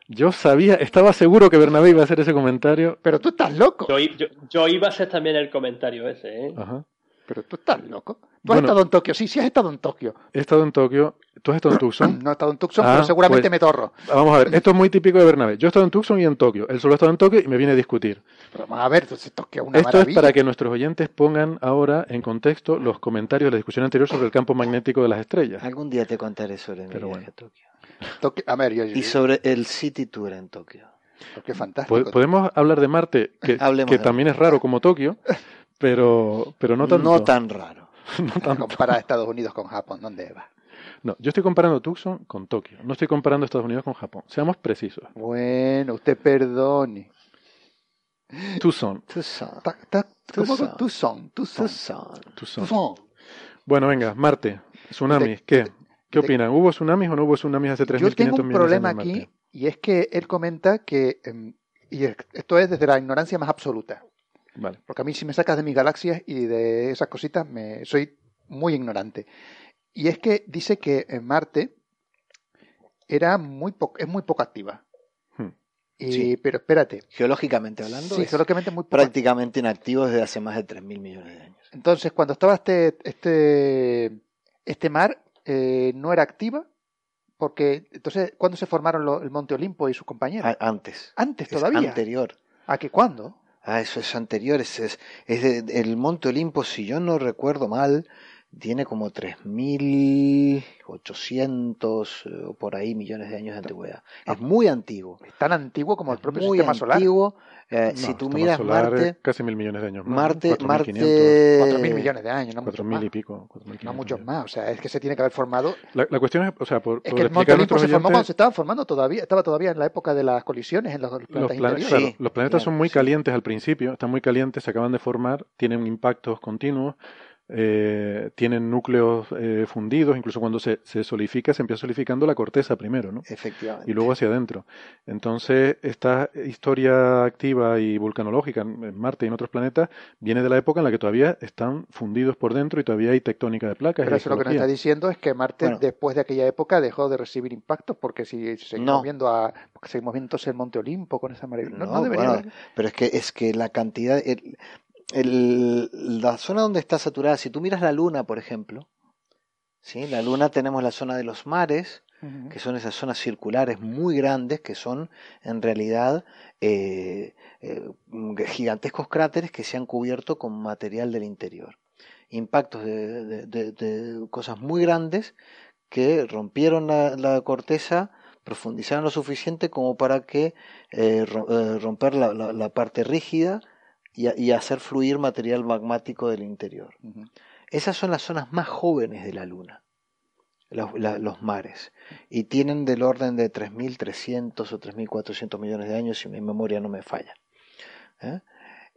S1: Yo sabía, estaba seguro que Bernabé iba a hacer ese comentario.
S3: Pero tú estás loco.
S4: Yo, iba a hacer también el comentario ese, ¿eh? Ajá.
S3: Pero tú estás loco. Tú
S1: Bueno.
S3: has estado en Tokio, sí, sí has estado en Tokio.
S1: He estado en Tokio. ¿Tú has estado en Tucson?
S3: No he estado en Tucson,
S1: Ah,
S3: pero seguramente
S1: pues-
S3: me torro.
S1: Vamos a ver, esto es muy típico de Bernabé. Yo he estado en Tucson y en Tokio. Él solo ha estado en Tokio y me viene a discutir.
S3: Pero vamos a ver, entonces Tokio es una
S1: Esto
S3: maravilla.
S1: es para que nuestros oyentes pongan ahora en contexto los comentarios de la discusión anterior sobre el campo magnético de las estrellas.
S2: Algún día te contaré sobre mi
S1: Pero
S2: viaje
S1: bueno.
S2: a Tokio.
S3: Tokio- a ver, yo, yo-
S2: Y sobre el City Tour en Tokio.
S3: Es fantástico.
S1: Po- Podemos hablar de Marte, que,
S2: Hablemos
S1: que
S2: de
S1: también es raro como Tokio, pero, pero no tanto.
S2: No tan raro.
S1: No tanto.
S3: Comparar Estados Unidos con Japón, ¿dónde va?
S1: No, yo estoy comparando Tucson con Tokio. No estoy comparando Estados Unidos con Japón. Seamos precisos.
S3: Bueno, usted perdone.
S1: Tucson.
S2: Tucson.
S3: Ta- ta- ¿Cómo
S2: Tucson.
S3: con Tucson? Tucson.
S2: Tucson.
S1: Tucson. Bueno, venga, Marte. Tsunamis.
S3: De-
S1: ¿Qué? ¿Qué
S3: de-
S1: opinan? ¿Hubo tsunamis o no hubo tsunamis hace 3.500
S3: Yo tengo un
S1: millones
S3: problema
S1: de años en
S3: aquí y es que él comenta que, em, y es- esto es desde la ignorancia más absoluta,
S1: Vale.
S3: porque a mí si me sacas de mis galaxias y de esas cositas, me soy muy ignorante. Y es que dice que en Marte era muy po- es muy poco activa.
S1: Hmm.
S3: Y,
S2: Sí.
S3: Pero espérate,
S2: Geológicamente hablando,
S3: sí,
S2: es
S3: geológicamente muy poco
S2: prácticamente inactivo desde hace más de 3.000 millones de años.
S3: Entonces, cuando estaba este, este, este mar, eh, no era activa, porque, entonces, ¿cuándo se formaron lo- el Monte Olimpo y sus compañeros?
S2: Antes.
S3: Antes
S2: Es
S3: todavía.
S2: anterior.
S3: ¿A qué cuándo?
S2: Ah, eso es anterior. Es, es, es el Monte Olimpo, si yo no recuerdo mal, tiene como 3.800 eh, o por ahí millones de años de antigüedad. Es muy antiguo.
S3: Es tan antiguo como el propio
S2: muy
S3: sistema solar.
S2: antiguo. Eh,
S1: No,
S2: si tú miras
S1: solar,
S2: Marte,
S1: casi mil millones de años. más, ¿no?
S2: Marte,
S1: 4.500,
S2: Marte,
S3: 4.000 millones de años, no muchos
S1: 4.000
S3: más.
S1: y pico. 4.500
S3: No muchos más, o sea, es que se tiene que haber formado.
S1: La, la cuestión es, o sea, por,
S3: Es
S1: por
S3: que el Monte Olimpo se formó cuando
S1: oyentes,
S3: se estaba formando todavía, estaba todavía en la época de las colisiones en los
S1: los,
S3: planetas
S1: claro,
S2: Sí,
S1: los planetas son muy
S2: sí.
S1: calientes al principio, están muy calientes, se acaban de formar, tienen impactos continuos, eh, tienen núcleos eh, fundidos, incluso cuando se, se solidifica, se empieza solidificando la corteza primero, ¿no?
S2: efectivamente.
S1: y luego hacia adentro. Entonces, esta historia activa y vulcanológica en Marte y en otros planetas viene de la época en la que todavía están fundidos por dentro y todavía hay tectónica de placas.
S3: Pero
S1: y
S3: eso lo que nos está diciendo es que Marte,
S2: Bueno.
S3: después de aquella época, dejó de recibir impactos, porque si seguimos
S2: No.
S3: viendo a, seguimos viendo entonces el Monte Olimpo con esa maravilla. No,
S2: No,
S3: no debería
S2: bueno,
S3: haber-
S2: Pero es que, es que la cantidad, el- el- la zona donde está saturada, si tú miras la luna, por ejemplo, ¿sí? la luna tenemos la zona de los mares, que son esas zonas circulares muy grandes, que son en realidad eh, eh, gigantescos cráteres que se han cubierto con material del interior. Impactos de, de- de- de cosas muy grandes que rompieron la, la corteza, profundizaron lo suficiente como para que eh, ro- eh, romper la, la- la parte rígida y, a- y hacer fluir material magmático del interior. Esas son las zonas más jóvenes de la Luna, los, la- los mares, y tienen del orden de 3.300 o 3.400 millones de años, si mi memoria no me falla. ¿Eh?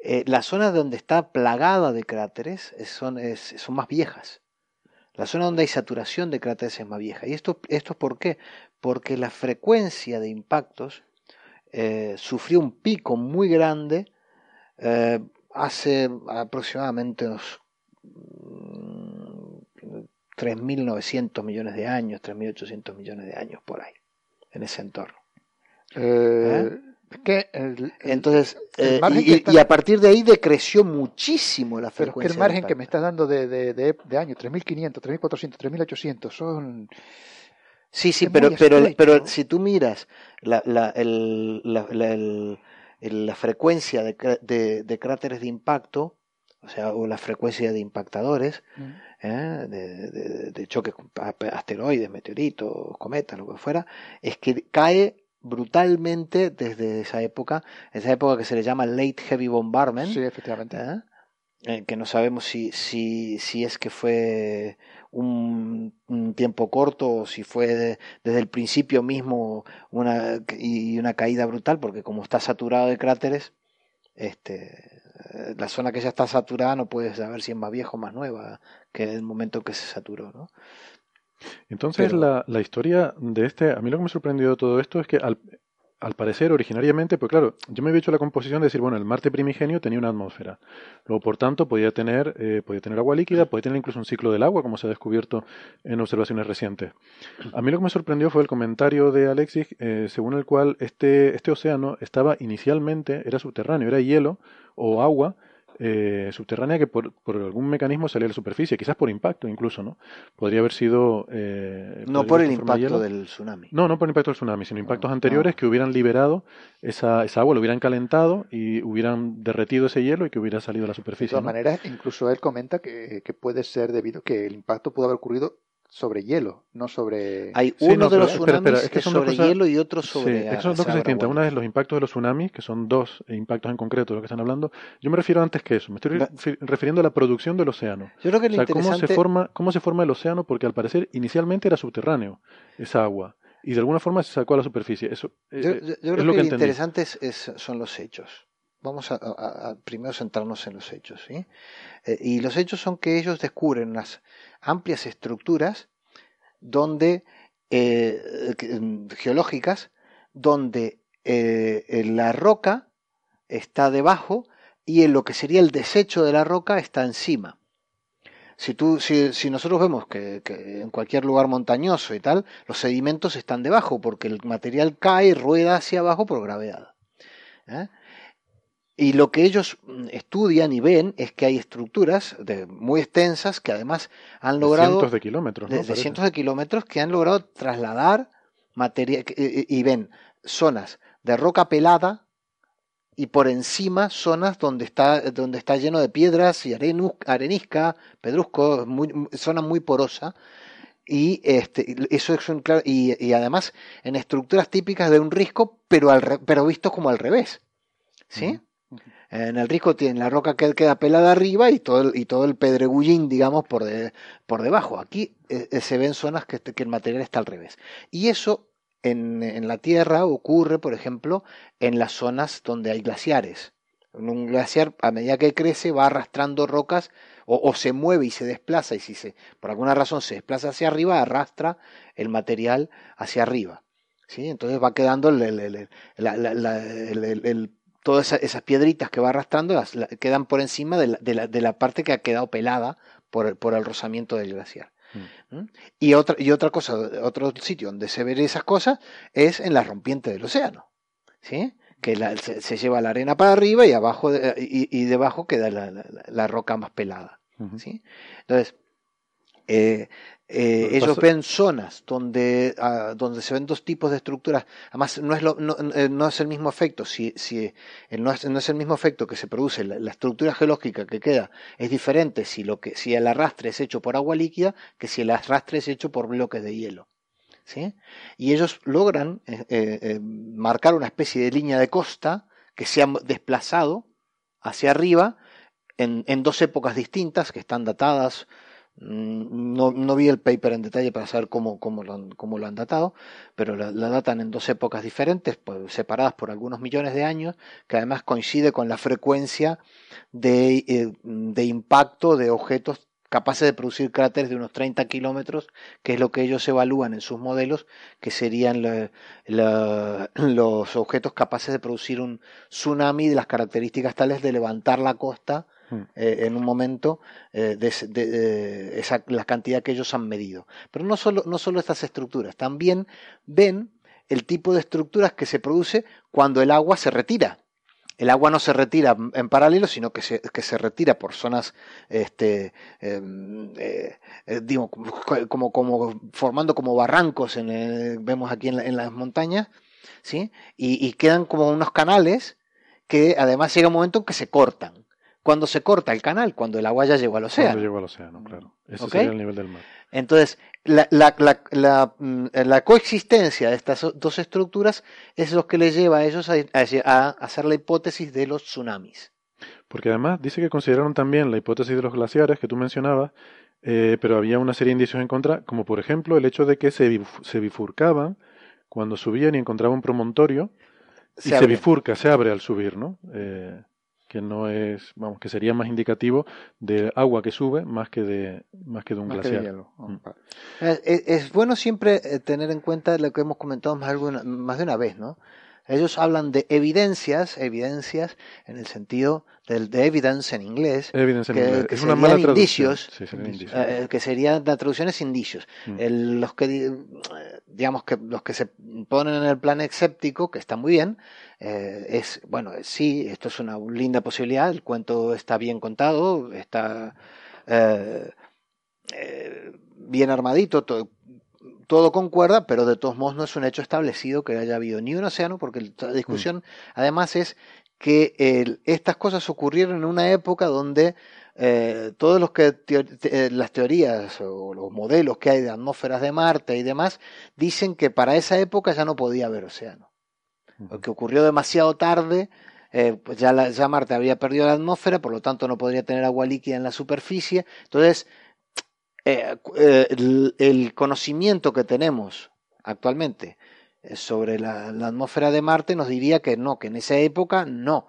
S2: Eh, la zona donde está plagada de cráteres es- son, es- son más viejas. La zona donde hay saturación de cráteres es más vieja. ¿Y esto, esto por qué? Porque la frecuencia de impactos eh, sufrió un pico muy grande eh, hace aproximadamente unos mm, 3.900 millones de años, 3.800 millones de años por ahí, en ese entorno.
S3: Eh, que el-
S2: Entonces,
S3: el
S2: eh, y,
S3: está-
S2: a partir de ahí decreció muchísimo la
S3: pero es que
S2: frecuencia.
S3: el margen que me estás dando de, de, de, de años, 3.500, 3.400, 3.800, son...
S2: Sí, sí, pero, pero, pero si tú miras la, la, el- la, la- el- el- la frecuencia de, de- de cráteres de impacto, o sea, o la frecuencia de impactadores, ¿eh? de, de- de choques asteroides, meteoritos, cometas, lo que fuera, es que cae brutalmente desde esa época, esa época que se le llama Late Heavy Bombardment,
S3: Sí, efectivamente.
S2: ¿eh? Eh, que no sabemos si, si, si es que fue un, un tiempo corto o si fue de- desde el principio mismo una, y una caída brutal, porque como está saturado de cráteres, este, eh, la zona que ya está saturada no puedes saber si es más vieja o más nueva que el momento que se saturó. ¿no?
S1: Entonces,
S2: Pero-
S1: la, la historia de este, a mí lo que me sorprendió de todo esto es que al, al parecer, originariamente, pues claro, yo me había hecho la composición de decir, bueno, el Marte primigenio tenía una atmósfera. Luego, por tanto, podía tener, eh, podía tener agua líquida, podía tener incluso un ciclo del agua, como se ha descubierto en observaciones recientes. A mí lo que me sorprendió fue el comentario de Alexis, eh, según el cual este, este océano estaba inicialmente, era subterráneo, era hielo o agua eh, subterránea que por, por, algún mecanismo salía a la superficie, quizás por impacto incluso, ¿no? Podría haber sido...
S2: Eh, no por el impacto del tsunami.
S1: No, no por el impacto del tsunami, sino impactos anteriores que hubieran liberado esa, esa, agua, lo hubieran calentado y hubieran derretido ese hielo y que hubiera salido a la superficie. De
S3: todas maneras, incluso él comenta que, que puede ser debido que el impacto pudo haber ocurrido sobre hielo, no sobre...
S2: Hay uno de los tsunamis que es sobre hielo y otro sobre...
S1: Sí, son dos cosas distintas. Una es los impactos de los tsunamis, que son dos impactos en concreto de lo que están hablando. Yo me refiero antes que eso, me estoy refiriendo a la producción del océano.
S2: Yo creo que
S1: o sea, cómo, se forma, cómo se forma el océano, porque al parecer inicialmente era subterráneo, esa agua, y de alguna forma se sacó a la superficie. Eso,
S2: eh, yo, yo, creo que, lo interesante es, son los hechos. Vamos a, primero centrarnos en los hechos. ¿sí? Eh, y los hechos son que ellos descubren unas amplias estructuras donde, eh, geológicas donde eh, la roca está debajo y en lo que sería el desecho de la roca está encima. Si, tú, si, si nosotros vemos que, en cualquier lugar montañoso y tal, los sedimentos están debajo porque el material cae y rueda hacia abajo por gravedad. ¿eh? Y lo que ellos mm, estudian y ven es que hay estructuras de, muy extensas que además han logrado...
S1: cientos de kilómetros.
S2: De, cientos de kilómetros que han logrado trasladar material y, ven zonas de roca pelada y por encima zonas donde está, donde está lleno de piedras y arenisca, pedrusco, muy, zona muy porosa. Y este, eso es un claro, y, y, además en estructuras típicas de un risco, pero, al, pero vistos como al revés. ¿Sí? En el risco tiene la roca que queda pelada arriba y todo el, y todo el pedregullín, digamos, por, por debajo. Aquí eh, eh, se ven zonas que, que, el material está al revés. Y eso en, la Tierra ocurre, por ejemplo, en las zonas donde hay glaciares. Un glaciar, a medida que crece, va arrastrando rocas o, se mueve y se desplaza, y si se, por alguna razón se desplaza hacia arriba, arrastra el material hacia arriba. ¿sí? Entonces va quedando el todas esas piedritas que va arrastrando las, quedan por encima de la, de, la, de la, parte que ha quedado pelada por el, por el rozamiento del glaciar. Mm. ¿Mm? Y, otra, y otra cosa, otro sitio donde se ven esas cosas es en la rompiente del océano. ¿sí? que la, se, se, lleva la arena para arriba y abajo de, y, y, debajo queda la, la, roca más pelada. ¿sí? Entonces, eh, eh, ellos ven zonas donde, uh, donde se ven dos tipos de estructuras. Además, no es, lo, no, eh, no es el mismo efecto. Si, si no, es, no, es, el mismo efecto que se produce, la, la, estructura geológica que queda es diferente si, lo que, si el arrastre es hecho por agua líquida que si el arrastre es hecho por bloques de hielo. ¿sí? Y ellos logran eh, eh, marcar una especie de línea de costa que se ha desplazado hacia arriba en, en dos épocas distintas que están datadas no, no, vi el paper en detalle para saber cómo, lo, han, cómo lo han datado, pero la, datan en dos épocas diferentes, pues, separadas por algunos millones de años, que además coincide con la frecuencia de, eh, impacto de objetos capaces de producir cráteres de unos 30 kilómetros, que es lo que ellos evalúan en sus modelos, que serían los objetos capaces de producir un tsunami de las características tales de levantar la costa. Eh, en un momento eh, de, de, de, esa, la cantidad que ellos han medido. Pero no solo, no solo estas estructuras, también ven el tipo de estructuras que se produce cuando el agua se retira. El agua no se retira en paralelo, sino que se, que se retira por zonas, este, em, eh, eh, digo, como, como, formando como barrancos, en el, vemos aquí en, la, en, las montañas, ¿sí? Y, y quedan como unos canales que además llega un momento en que se cortan cuando se corta el canal, cuando el agua ya llegó al océano.
S1: Cuando llegó al océano, claro. Ese ¿Okay? sería el nivel del mar.
S2: Entonces, la, la, la, mm, la, coexistencia de estas dos estructuras es lo que les lleva a ellos a, a, hacer la hipótesis de los tsunamis.
S1: Porque además dice que consideraron también la hipótesis de los glaciares que tú mencionabas, eh, pero había una serie de indicios en contra, como por ejemplo el hecho de que se, se bifurcaban cuando subían y encontraban un promontorio, se y abre. se bifurca, se abre al subir, ¿no? Eh, que no es, vamos, que sería más indicativo de agua que sube más que de, más que de un más glaciar. De mm.
S2: es, es, bueno siempre eh, tener en cuenta lo que hemos comentado más, alguna, más de una vez, ¿no? Ellos hablan de evidencias, evidencias en el sentido del de evidence en inglés,
S1: Evidence en
S2: que,
S1: inglés.
S2: que
S1: Es una
S2: serían
S1: mala traducción.
S2: indicios,
S1: Sí, indicios.
S2: eh, que serían la traducción es indicios.
S1: Mm.
S2: El- los que di- digamos que los que se ponen en el plan escéptico, que está muy bien, eh, es bueno, eh, sí, esto es una linda posibilidad, el cuento está bien contado, está eh, eh, bien armadito, todo, todo concuerda, pero de todos modos no es un hecho establecido que haya habido ni un océano, porque la discusión además es que estas cosas ocurrieron en una época donde eh, todos los que teo- te- eh, las teorías o los modelos que hay de atmósferas de Marte y demás dicen que para esa época ya no podía haber océano, o que ocurrió demasiado tarde. eh, pues ya, la- ya Marte había perdido la atmósfera, por lo tanto no podría tener agua líquida en la superficie. Entonces, eh, eh, el, conocimiento que tenemos actualmente eh, sobre la atmósfera de Marte nos diría que no, que en esa época no.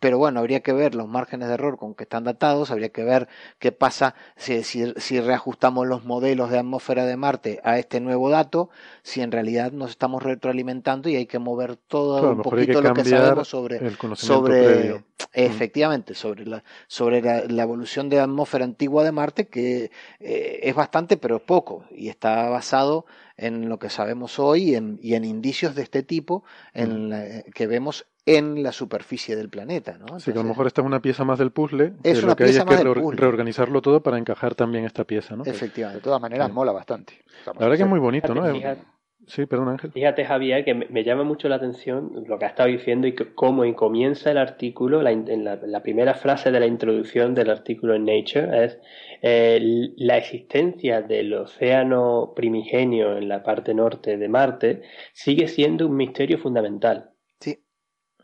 S2: Pero bueno, habría que ver los márgenes de error con que están datados, habría que ver qué pasa si, si, si reajustamos los modelos de atmósfera de Marte a este nuevo dato, si en realidad nos estamos retroalimentando y hay que mover todo
S1: Claro,
S2: un poquito lo que sabemos sobre,
S1: el
S2: sobre
S1: previo.
S2: efectivamente, sobre la, sobre la, la evolución de la atmósfera antigua de Marte, que eh, es bastante, pero es poco, y está basado en lo que sabemos hoy y en, y en indicios de este tipo en la- que vemos en la superficie del planeta. ¿no?
S1: Así que a lo mejor esta es una pieza más del puzzle.
S2: Es
S1: que
S2: una
S1: lo que hay es que reorganizarlo todo para encajar también esta pieza, ¿no?
S2: Efectivamente.
S3: De todas maneras,
S1: Sí.
S3: mola bastante.
S1: La verdad que es muy bonito, ¿no?
S4: Fíjate,
S1: Sí, perdón, Ángel.
S4: Fíjate, Javier, que me, llama mucho la atención lo que has estado diciendo y que, cómo comienza el artículo, la, en la, la primera frase de la introducción del artículo en Nature es eh, la existencia del océano primigenio en la parte norte de Marte sigue siendo un misterio fundamental.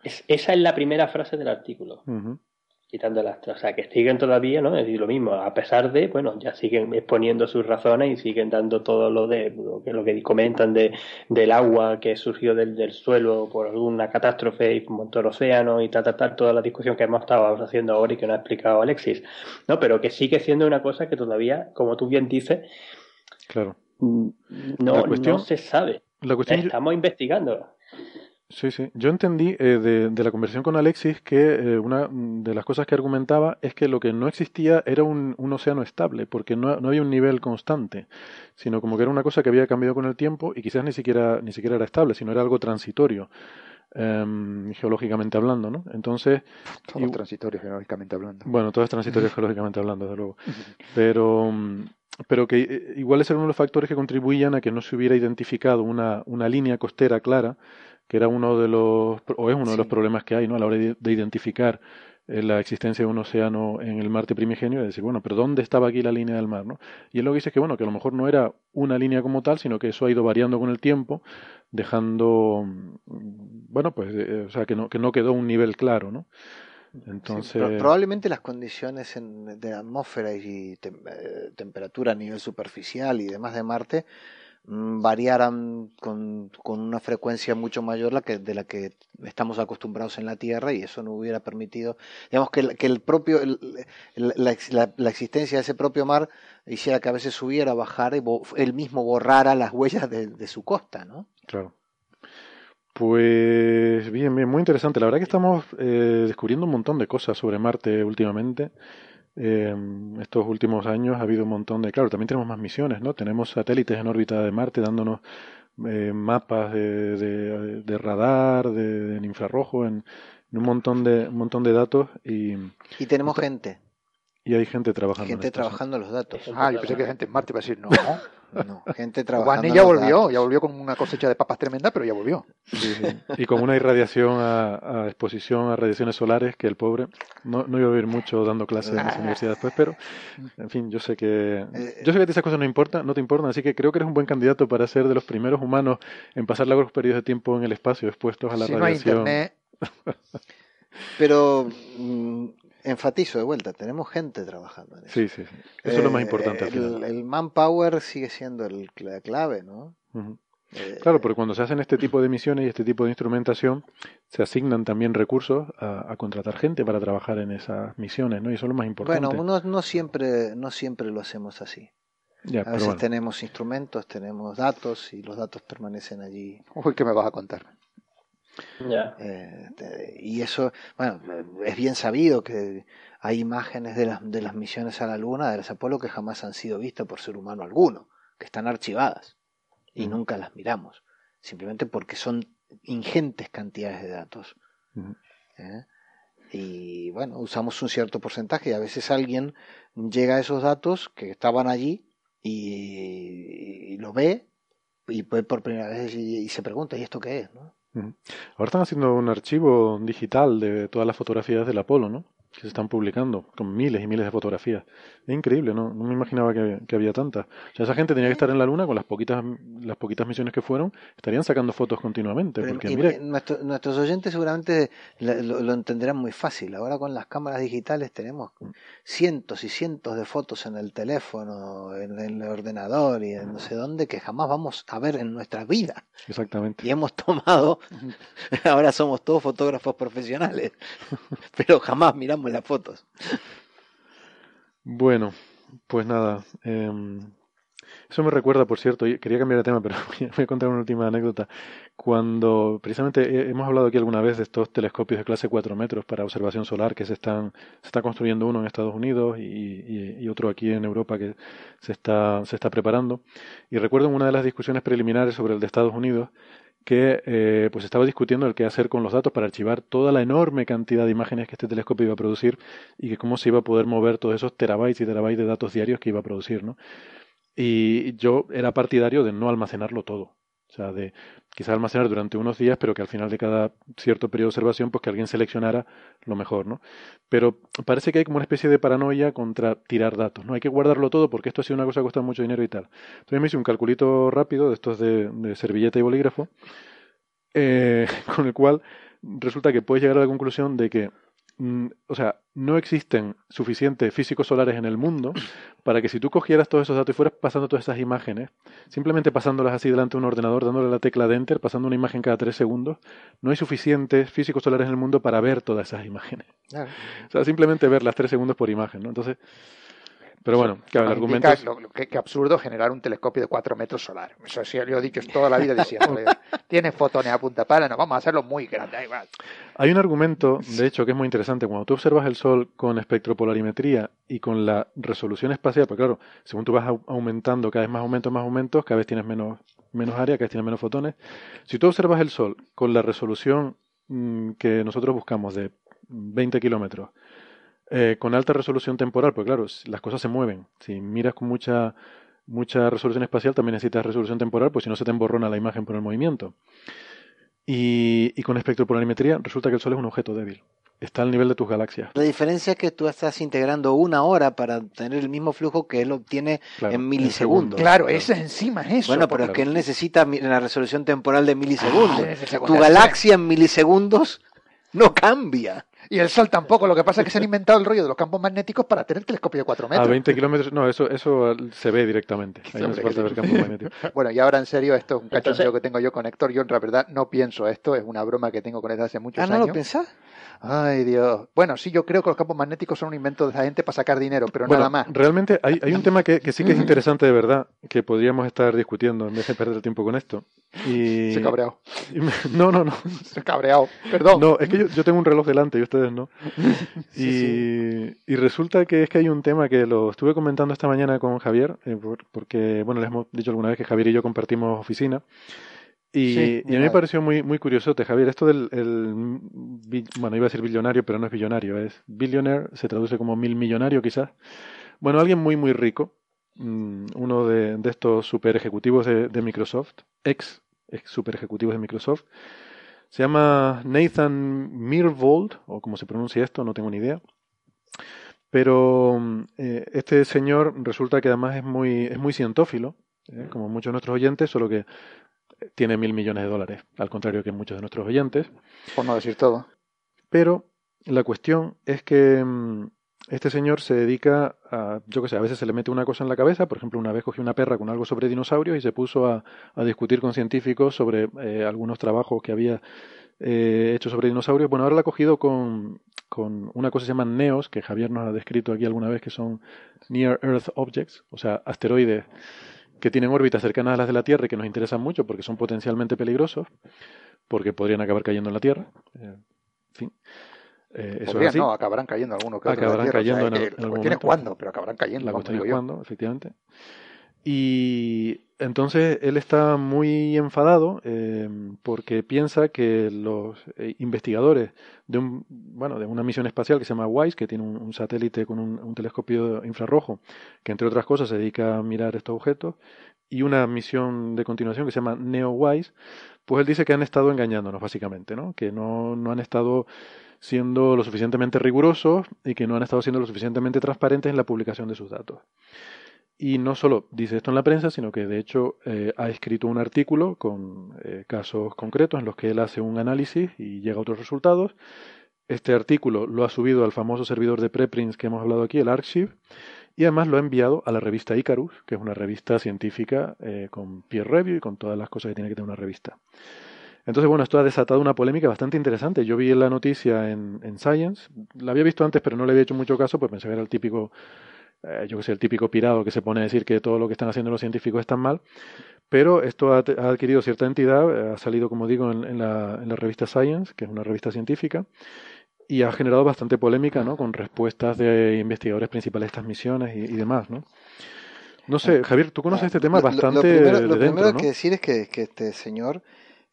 S4: Es- esa es la primera frase del artículo.
S1: Ujú.
S4: quitando las o sea que siguen todavía no es decir lo mismo a pesar de bueno ya siguen exponiendo sus razones y siguen dando todo lo de lo que, lo que comentan de del agua que surgió del, del suelo por alguna catástrofe y montó el océano y tal tal tal toda la discusión que hemos estado haciendo ahora y que nos ha explicado Alexis no pero que sigue siendo una cosa que todavía como tú bien dices
S1: Claro.
S4: mm, no,
S1: cuestión-
S4: no se sabe.
S1: La cuestión,
S4: estamos investigando
S1: Sí, sí. Yo entendí eh, de, de la conversación con Alexis que eh, una de las cosas que argumentaba es que lo que no existía era un, un océano estable, porque no, no había un nivel constante, sino como que era una cosa que había cambiado con el tiempo y quizás ni siquiera, ni siquiera era estable, sino era algo transitorio, em, geológicamente hablando, ¿no? Entonces,
S3: Todos
S1: y-
S3: transitorios, geológicamente hablando.
S1: bueno, todo es transitorio geológicamente hablando, desde luego. Pero, mm, pero que eh, igual ese era uno de los factores que contribuían a que no se hubiera identificado una, una línea costera clara, que era uno de los, o es uno de los problemas que hay, ¿no? A la hora de, de identificar eh, la existencia de un océano en el Marte primigenio, es decir, bueno, pero ¿dónde estaba aquí la línea del mar, no? Y él lo que dice es que, bueno, que a lo mejor no era una línea como tal, sino que eso ha ido variando con el tiempo, dejando, mm, bueno, pues, eh, o sea, que no, que no quedó un nivel claro, ¿no? Entonces,
S2: Sí, probablemente las condiciones en- de atmósfera y tem- eh, temperatura a nivel superficial y demás de Marte variaran con, una frecuencia mucho mayor la que, de la que estamos acostumbrados en la Tierra y eso no hubiera permitido, digamos, que, que el propio, la, ex- la- la existencia de ese propio mar hiciera que a veces subiera, bajara y él mismo borrara las huellas de, de su costa, ¿no?
S1: Claro. Pues bien, bien, muy interesante. La verdad que estamos eh, descubriendo un montón de cosas sobre Marte últimamente. Eh, estos últimos años ha habido un montón de... Claro, también tenemos más misiones, ¿no? Tenemos satélites en órbita de Marte dándonos eh, mapas de, de- de radar, de, en infrarrojo, en, en un montón de un montón de datos y,
S2: Y tenemos gente,
S1: y hay gente trabajando. en
S2: gente
S1: sí.
S2: trabajando los datos.
S3: Ah, yo pensé que gente en Marte iba a decir no.
S2: No, gente trabajando
S3: Guani ya volvió,
S2: datos.
S3: ya volvió con una cosecha de papas tremenda, pero ya volvió.
S1: Sí, sí. Y con una irradiación a, a exposición a radiaciones solares que el pobre no, no iba a vivir mucho dando clases en esa universidad después, pero en fin, yo sé que
S2: Eh,
S1: yo sé que a ti esas cosas no importan, no te importan, así que creo que eres un buen candidato para ser de los primeros humanos en pasar largos periodos de tiempo en el espacio expuestos a la
S3: Si no hay
S1: radiación.
S3: internet,
S2: Pero mm, enfatizo de vuelta, tenemos gente trabajando en eso.
S1: Sí, sí, sí. Eso es lo más
S2: Eh,
S1: importante al
S2: el,
S1: final.
S2: el manpower sigue siendo el, la clave, ¿no? Eh,
S1: Claro, porque cuando se hacen este tipo de misiones y este tipo de instrumentación, se asignan también recursos a, a contratar gente para trabajar en esas misiones, ¿no? Y eso es lo más importante.
S2: bueno, no, no siempre, no siempre lo hacemos así.
S1: Ya,
S2: A veces
S1: bueno.
S2: tenemos instrumentos, tenemos datos y los datos permanecen allí.
S3: uy, ¿qué me vas a contar?
S2: Eh, y eso, bueno, es bien sabido que hay imágenes de las, de las misiones a la Luna, de las Apolo, que jamás han sido vistas por ser humano alguno, que están archivadas y nunca las miramos, simplemente porque son ingentes cantidades de datos. ¿Eh? Y bueno, usamos un cierto porcentaje y a veces alguien llega a esos datos que estaban allí y, lo ve y por primera vez y, se pregunta, ¿y esto qué es? ¿no?
S1: Ahora están haciendo un archivo digital de todas las fotografías del Apolo, ¿no? Que se están publicando, con miles y miles de fotografías. Es increíble, ¿no? No me imaginaba que, había tantas. O sea, esa gente tenía que estar en la Luna con las poquitas, las poquitas misiones que fueron, estarían sacando fotos continuamente. porque,
S2: nuestros oyentes seguramente lo, entenderán muy fácil. Ahora con las cámaras digitales tenemos cientos y cientos de fotos en el teléfono, en el ordenador y en no sé dónde que jamás vamos a ver en nuestra vida.
S1: Exactamente.
S2: Y hemos tomado, ahora somos todos fotógrafos profesionales, pero jamás miramos las fotos.
S1: Bueno, pues nada. Em, eso me recuerda, por cierto, quería cambiar de tema, pero voy a contar una última anécdota. Cuando precisamente hemos hablado aquí alguna vez de estos telescopios de clase 4 metros para observación solar que se están se está construyendo uno en Estados Unidos y, y, otro aquí en Europa que se está se está preparando. Y recuerdo en una de las discusiones preliminares sobre el de Estados Unidos que eh, pues estaba discutiendo el qué hacer con los datos para archivar toda la enorme cantidad de imágenes que este telescopio iba a producir y que cómo se iba a poder mover todos esos terabytes y terabytes de datos diarios que iba a producir, ¿no? Y yo era partidario de no almacenarlo todo. O sea, de quizás almacenar durante unos días, pero que al final de cada cierto periodo de observación, pues que alguien seleccionara lo mejor, ¿no? Pero parece que hay como una especie de paranoia contra tirar datos, ¿no? Hay que guardarlo todo porque esto ha sido una cosa que cuesta mucho dinero y tal. Entonces me hice un calculito rápido de estos de, servilleta y bolígrafo, eh, con el cual resulta que puedes llegar a la conclusión de que Mm, o sea, no existen suficientes físicos solares en el mundo para que si tú cogieras todos esos datos y fueras pasando todas esas imágenes, simplemente pasándolas así delante de un ordenador, dándole la tecla de enter, pasando una imagen cada tres segundos, no hay suficientes físicos solares en el mundo para ver todas esas imágenes. O sea, simplemente verlas tres segundos por imagen, ¿no? Entonces, pero bueno, que el argumento es...
S3: que, absurdo generar un telescopio de 4 metros solar. Eso sí, lo he dicho toda la vida diciendo. Tiene fotones a punta pala, no, vamos a hacerlo muy grande.
S1: Hay un argumento, de hecho, que es muy interesante. Cuando tú observas el Sol con espectropolarimetría y con la resolución espacial, pues claro, según tú vas aumentando cada vez más aumentos, más aumentos, cada vez tienes menos, menos área, cada vez tienes menos fotones. Si tú observas el Sol con la resolución mm, que nosotros buscamos de 20 kilómetros, eh, con alta resolución temporal, porque claro, las cosas se mueven. Si miras con mucha, mucha resolución espacial, también necesitas resolución temporal, pues si no se te emborrona la imagen por el movimiento. Y, y con espectropolarimetría resulta que el Sol es un objeto débil. Está al nivel de tus galaxias.
S2: La diferencia es que tú estás integrando una hora para tener el mismo flujo que él obtiene en milisegundos.
S3: claro, eso encima es eso.
S2: Bueno, pero es que él necesita la resolución temporal de milisegundos. Ah, tu galaxia en milisegundos no cambia.
S3: Y el Sol tampoco. Lo que pasa es que se han inventado el rollo de los campos magnéticos para tener telescopio de 4 metros.
S1: A 20 kilómetros, no, eso, eso se ve directamente.
S3: bueno, y ahora en serio, esto es un cachondeo que tengo yo con Héctor. Yo en verdad no pienso esto, es una broma que tengo con él hace muchos años.
S2: ¿Ah, no lo pensás?
S3: Ay, Dios. Bueno, sí, yo creo que los campos magnéticos son un invento de esa gente para sacar dinero, pero nada más.
S1: Realmente hay, hay un tema que, que, sí que es interesante de verdad, que podríamos estar discutiendo en vez de perder el tiempo con esto. Y...
S3: Se cabreado.
S1: no, no, no.
S3: Se cabreado. Perdón.
S1: No, es que yo, yo tengo un reloj delante y ustedes no. y, y, resulta que es que hay un tema que lo estuve comentando esta mañana con Javier, eh, porque, bueno, les hemos dicho alguna vez que Javier y yo compartimos oficina. Y, a mí me pareció muy, muy curioso, Javier, esto del, el, bueno, iba a decir billonario, pero no es billonario, es billionaire, se traduce como mil millonario quizás. Bueno, alguien muy, muy rico, mm, uno de, de estos super ejecutivos de, de Microsoft, ex, ex super ejecutivos de Microsoft, se llama Nathan Mirvold, o como se pronuncia esto, no tengo ni idea. Pero eh, este señor resulta que además es muy, es muy cientófilo, eh, como muchos de nuestros oyentes, solo que tiene mil millones de dólares, al contrario que muchos de nuestros oyentes.
S3: Por no decir todo.
S1: Pero la cuestión es que mm, este señor se dedica a, yo qué sé, a veces se le mete una cosa en la cabeza, por ejemplo, una vez cogió una perra con algo sobre dinosaurios y se puso a, a discutir con científicos sobre eh, algunos trabajos que había eh, hecho sobre dinosaurios. Bueno, ahora la ha cogido con, con una cosa que se llama NEOS, que Javier nos ha descrito aquí alguna vez, que son Near Earth Objects, o sea, asteroides que tienen órbitas cercanas a las de la Tierra y que nos interesan mucho porque son potencialmente peligrosos, porque podrían acabar cayendo en la Tierra. Eh, en fin. Eh, eso es así.
S3: no, acabarán cayendo algunos que
S1: Acabarán cayendo en,
S3: el,
S1: algún
S3: cuestión es
S1: momento.
S3: cuándo, pero acabarán cayendo.
S1: La cuestión es cuándo, efectivamente. Y entonces él está muy enfadado eh, porque piensa que los eh, investigadores de un bueno de una misión espacial que se llama WISE, que tiene un, satélite con un, un telescopio infrarrojo, que entre otras cosas se dedica a mirar estos objetos, y una misión de continuación que se llama NEO-WISE, pues él dice que han estado engañándonos básicamente, ¿no? Que no, no han estado siendo lo suficientemente rigurosos y que no han estado siendo lo suficientemente transparentes en la publicación de sus datos. Y no solo dice esto en la prensa, sino que de hecho eh, ha escrito un artículo con eh, casos concretos en los que él hace un análisis y llega a otros resultados. Este artículo lo ha subido al famoso servidor de preprints que hemos hablado aquí, el Archive, y además lo ha enviado a la revista Icarus, que es una revista científica eh, con peer review y con todas las cosas que tiene que tener una revista. Entonces, bueno, esto ha desatado una polémica bastante interesante. Yo vi la noticia en, en Science, la había visto antes, pero no le había hecho mucho caso, pues pensé que era el típico, eh, yo que sé, el típico pirado que se pone a decir que todo lo que están haciendo los científicos está mal. Pero esto ha, ha adquirido cierta entidad, eh, ha salido, como digo, en, en, la, en la revista Science, que es una revista científica, y ha generado bastante polémica, ¿no? Con respuestas de investigadores principales de estas misiones y, y demás, ¿no? No sé, Javier, tú conoces este tema
S2: lo-
S1: bastante
S2: lo primero,
S1: de
S2: lo
S1: dentro,
S2: primero
S1: ¿no?
S2: que decir es que, que este señor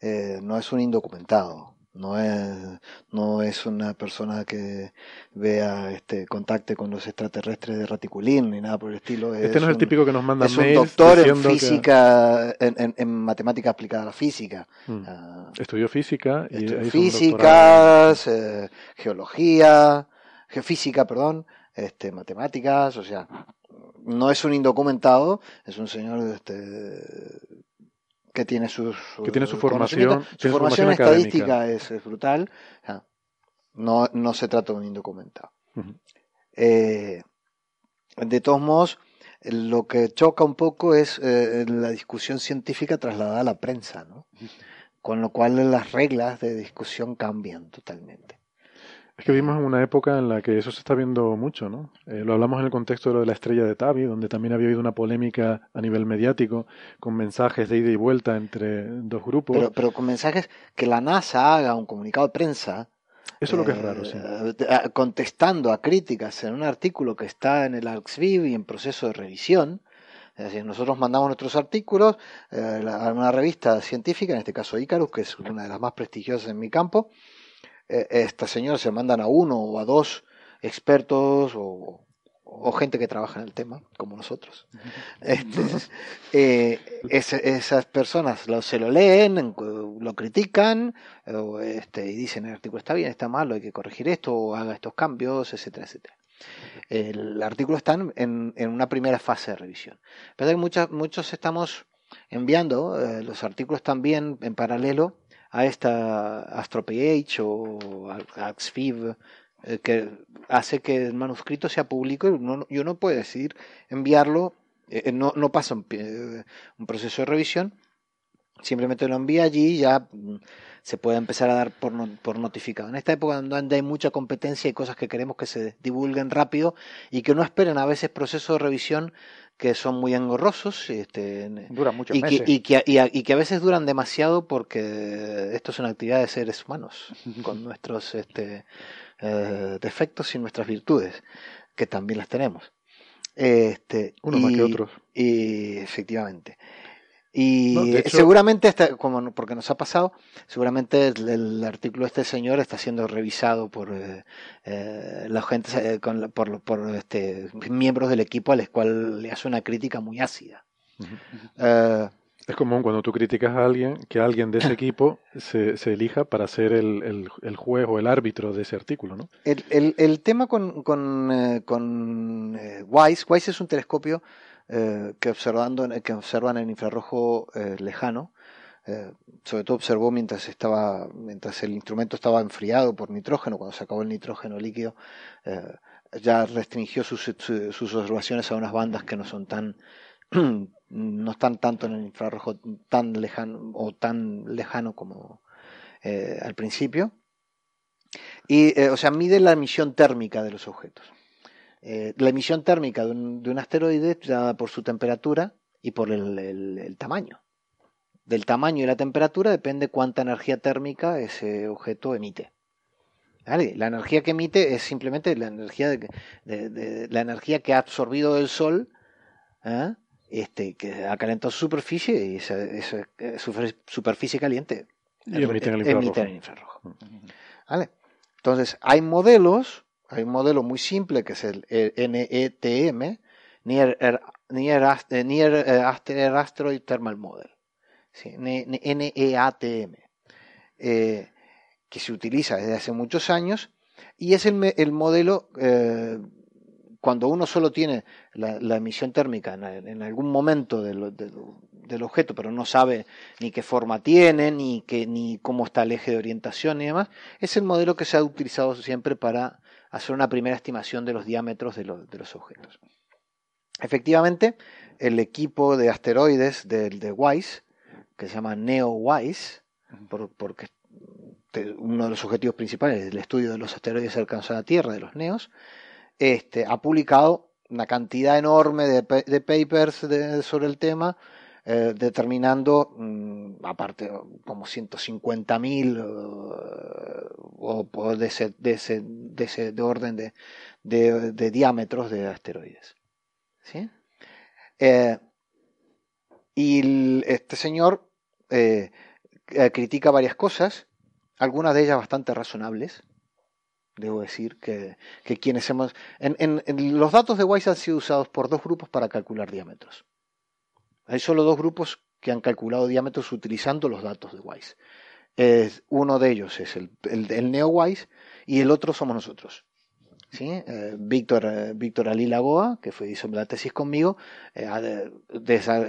S2: eh, no es un indocumentado, no es, no es una persona que vea, este, contacte con los extraterrestres de Raticulín ni nada por el estilo.
S1: Este no es el
S2: un-
S1: típico que nos manda
S2: es un doctor en
S1: que-
S2: física, en, en- en matemática aplicada a la física.
S1: Mm.
S2: Ah,
S1: Estudió física y
S2: estudió físicas, eh, geología, geofísica, perdón, este, matemáticas, o sea, no es un indocumentado, es un señor este, que tiene sus
S1: Que tiene su formación-
S2: su
S1: tiene su
S2: formación
S1: formación
S2: estadística es, es brutal, o sea, no, no se trata de un indocumentado. Eh, de todos modos, lo que choca un poco es eh, la discusión científica trasladada a la prensa, ¿no? Con lo cual las reglas de discusión cambian totalmente.
S1: Es que vivimos en una época en la que eso se está viendo mucho, ¿no? Eh, lo hablamos en el contexto de lo de la estrella de Tavi, donde también había habido una polémica a nivel mediático con mensajes de ida y vuelta entre dos grupos.
S2: Pero, pero con mensajes que la NASA haga un comunicado de prensa.
S1: Eso es lo que es
S2: eh,
S1: raro, sí.
S2: contestando a críticas en un artículo que está en el Arxiv y en proceso de revisión. Es decir, nosotros mandamos nuestros artículos eh, a una revista científica, en este caso Icarus, que es una de las más prestigiosas en mi campo. Eh, esta señora se mandan a uno o a dos expertos o, o gente que trabaja en el tema, como nosotros. Este, eh, esas personas lo, se lo leen, en- lo critican o, este, y dicen el artículo está bien, está mal, hay que corregir esto, o haga estos cambios, etcétera, etcétera. El artículo está en, en una primera fase de revisión. Pero hay muchas, muchos estamos enviando eh, los artículos también en paralelo a esta AstroPH o AXFIB eh, que hace que el manuscrito sea público y uno, y uno puede decidir enviarlo, eh, no, no pasa eh, un proceso de revisión, simplemente lo envía allí y ya mm, se puede empezar a dar por, no- por notificado. En esta época donde hay mucha competencia y cosas que queremos que se divulguen rápido y que no esperen a veces procesos de revisión que son muy engorrosos este,
S3: Duran muchos
S2: y que,
S3: meses.
S2: y, que, y a- y que a veces duran demasiado porque esto es una actividad de seres humanos con nuestros este, eh, defectos y nuestras virtudes que también las tenemos este,
S1: Unos más que otros.
S2: y efectivamente y
S1: No, de hecho-
S2: seguramente está, como porque nos ha pasado seguramente el, el artículo de este señor está siendo revisado por eh, eh, la gente eh, con la- por, por este miembros del equipo a los cual le hace una crítica muy ácida Eh,
S1: Es común cuando tú criticas a alguien que alguien de ese equipo se, se elija para ser el, el, el juez o el árbitro de ese artículo, ¿no?
S2: El, el, el tema con, con, eh, con eh, WISE, WISE es un telescopio eh, que, observando, que observan en infrarrojo eh, lejano. eh, sobre todo observó mientras estaba mientras el instrumento estaba enfriado por nitrógeno, cuando se acabó el nitrógeno líquido, ya restringió sus, su- sus observaciones a unas bandas que no son tan no están tanto en el infrarrojo tan lejano o tan lejano como al principio y o sea mide la emisión térmica de los objetos Eh, la emisión térmica de un, de un asteroide dada por su temperatura y por el, el- el tamaño. Del tamaño y la temperatura depende cuánta energía térmica ese objeto emite. ¿Vale? La energía que emite es simplemente la energía, de, de- de- la energía que ha absorbido el Sol, ¿eh? este, que ha calentado su superficie y esa, esa, eh, super- superficie caliente
S1: Y emiten el
S2: emite
S1: infrarrojo.
S2: el infrarrojo. ¿Vale? Entonces, hay modelos, hay un modelo muy simple que es el, el NETM, Near, Air- Near, Ast- eh, Near, eh, Aster- Asteroid Thermal Model, ¿sí? NEATM, eh, que se utiliza desde hace muchos años y es el, el modelo eh, cuando uno solo tiene la, emisión térmica en, algún momento del, del- del objeto, pero no sabe ni qué forma tiene, ni, qué, ni cómo está el eje de orientación y demás, es el modelo que se ha utilizado siempre para hacer una primera estimación de los diámetros de, los- de los objetos. Efectivamente, el equipo de asteroides del de WISE, que se llama NEO-WISE, por- porque uno de los objetivos principales es el estudio de los asteroides cercanos a la Tierra, de los NEOs, este, ha publicado una cantidad enorme de, de papers de- sobre el tema, eh, determinando, mm, aparte, como 150.000 eh, o, de, ese, de, ese, de ese de orden de, de- diámetros de asteroides. ¿sí? Eh, y este señor critica varias cosas, algunas de ellas bastante razonables. Debo decir que, que quienes hemos... En, en- los datos de WISE han sido usados por dos grupos para calcular diámetros. Hay solo dos grupos que han calculado diámetros utilizando los datos de WISE. Uno de ellos es el, el, el NeoWISE y el otro somos nosotros. ¿sí? Eh, Víctor, eh, Víctor Ali Lagoa, que fue, hizo la tesis conmigo, eh,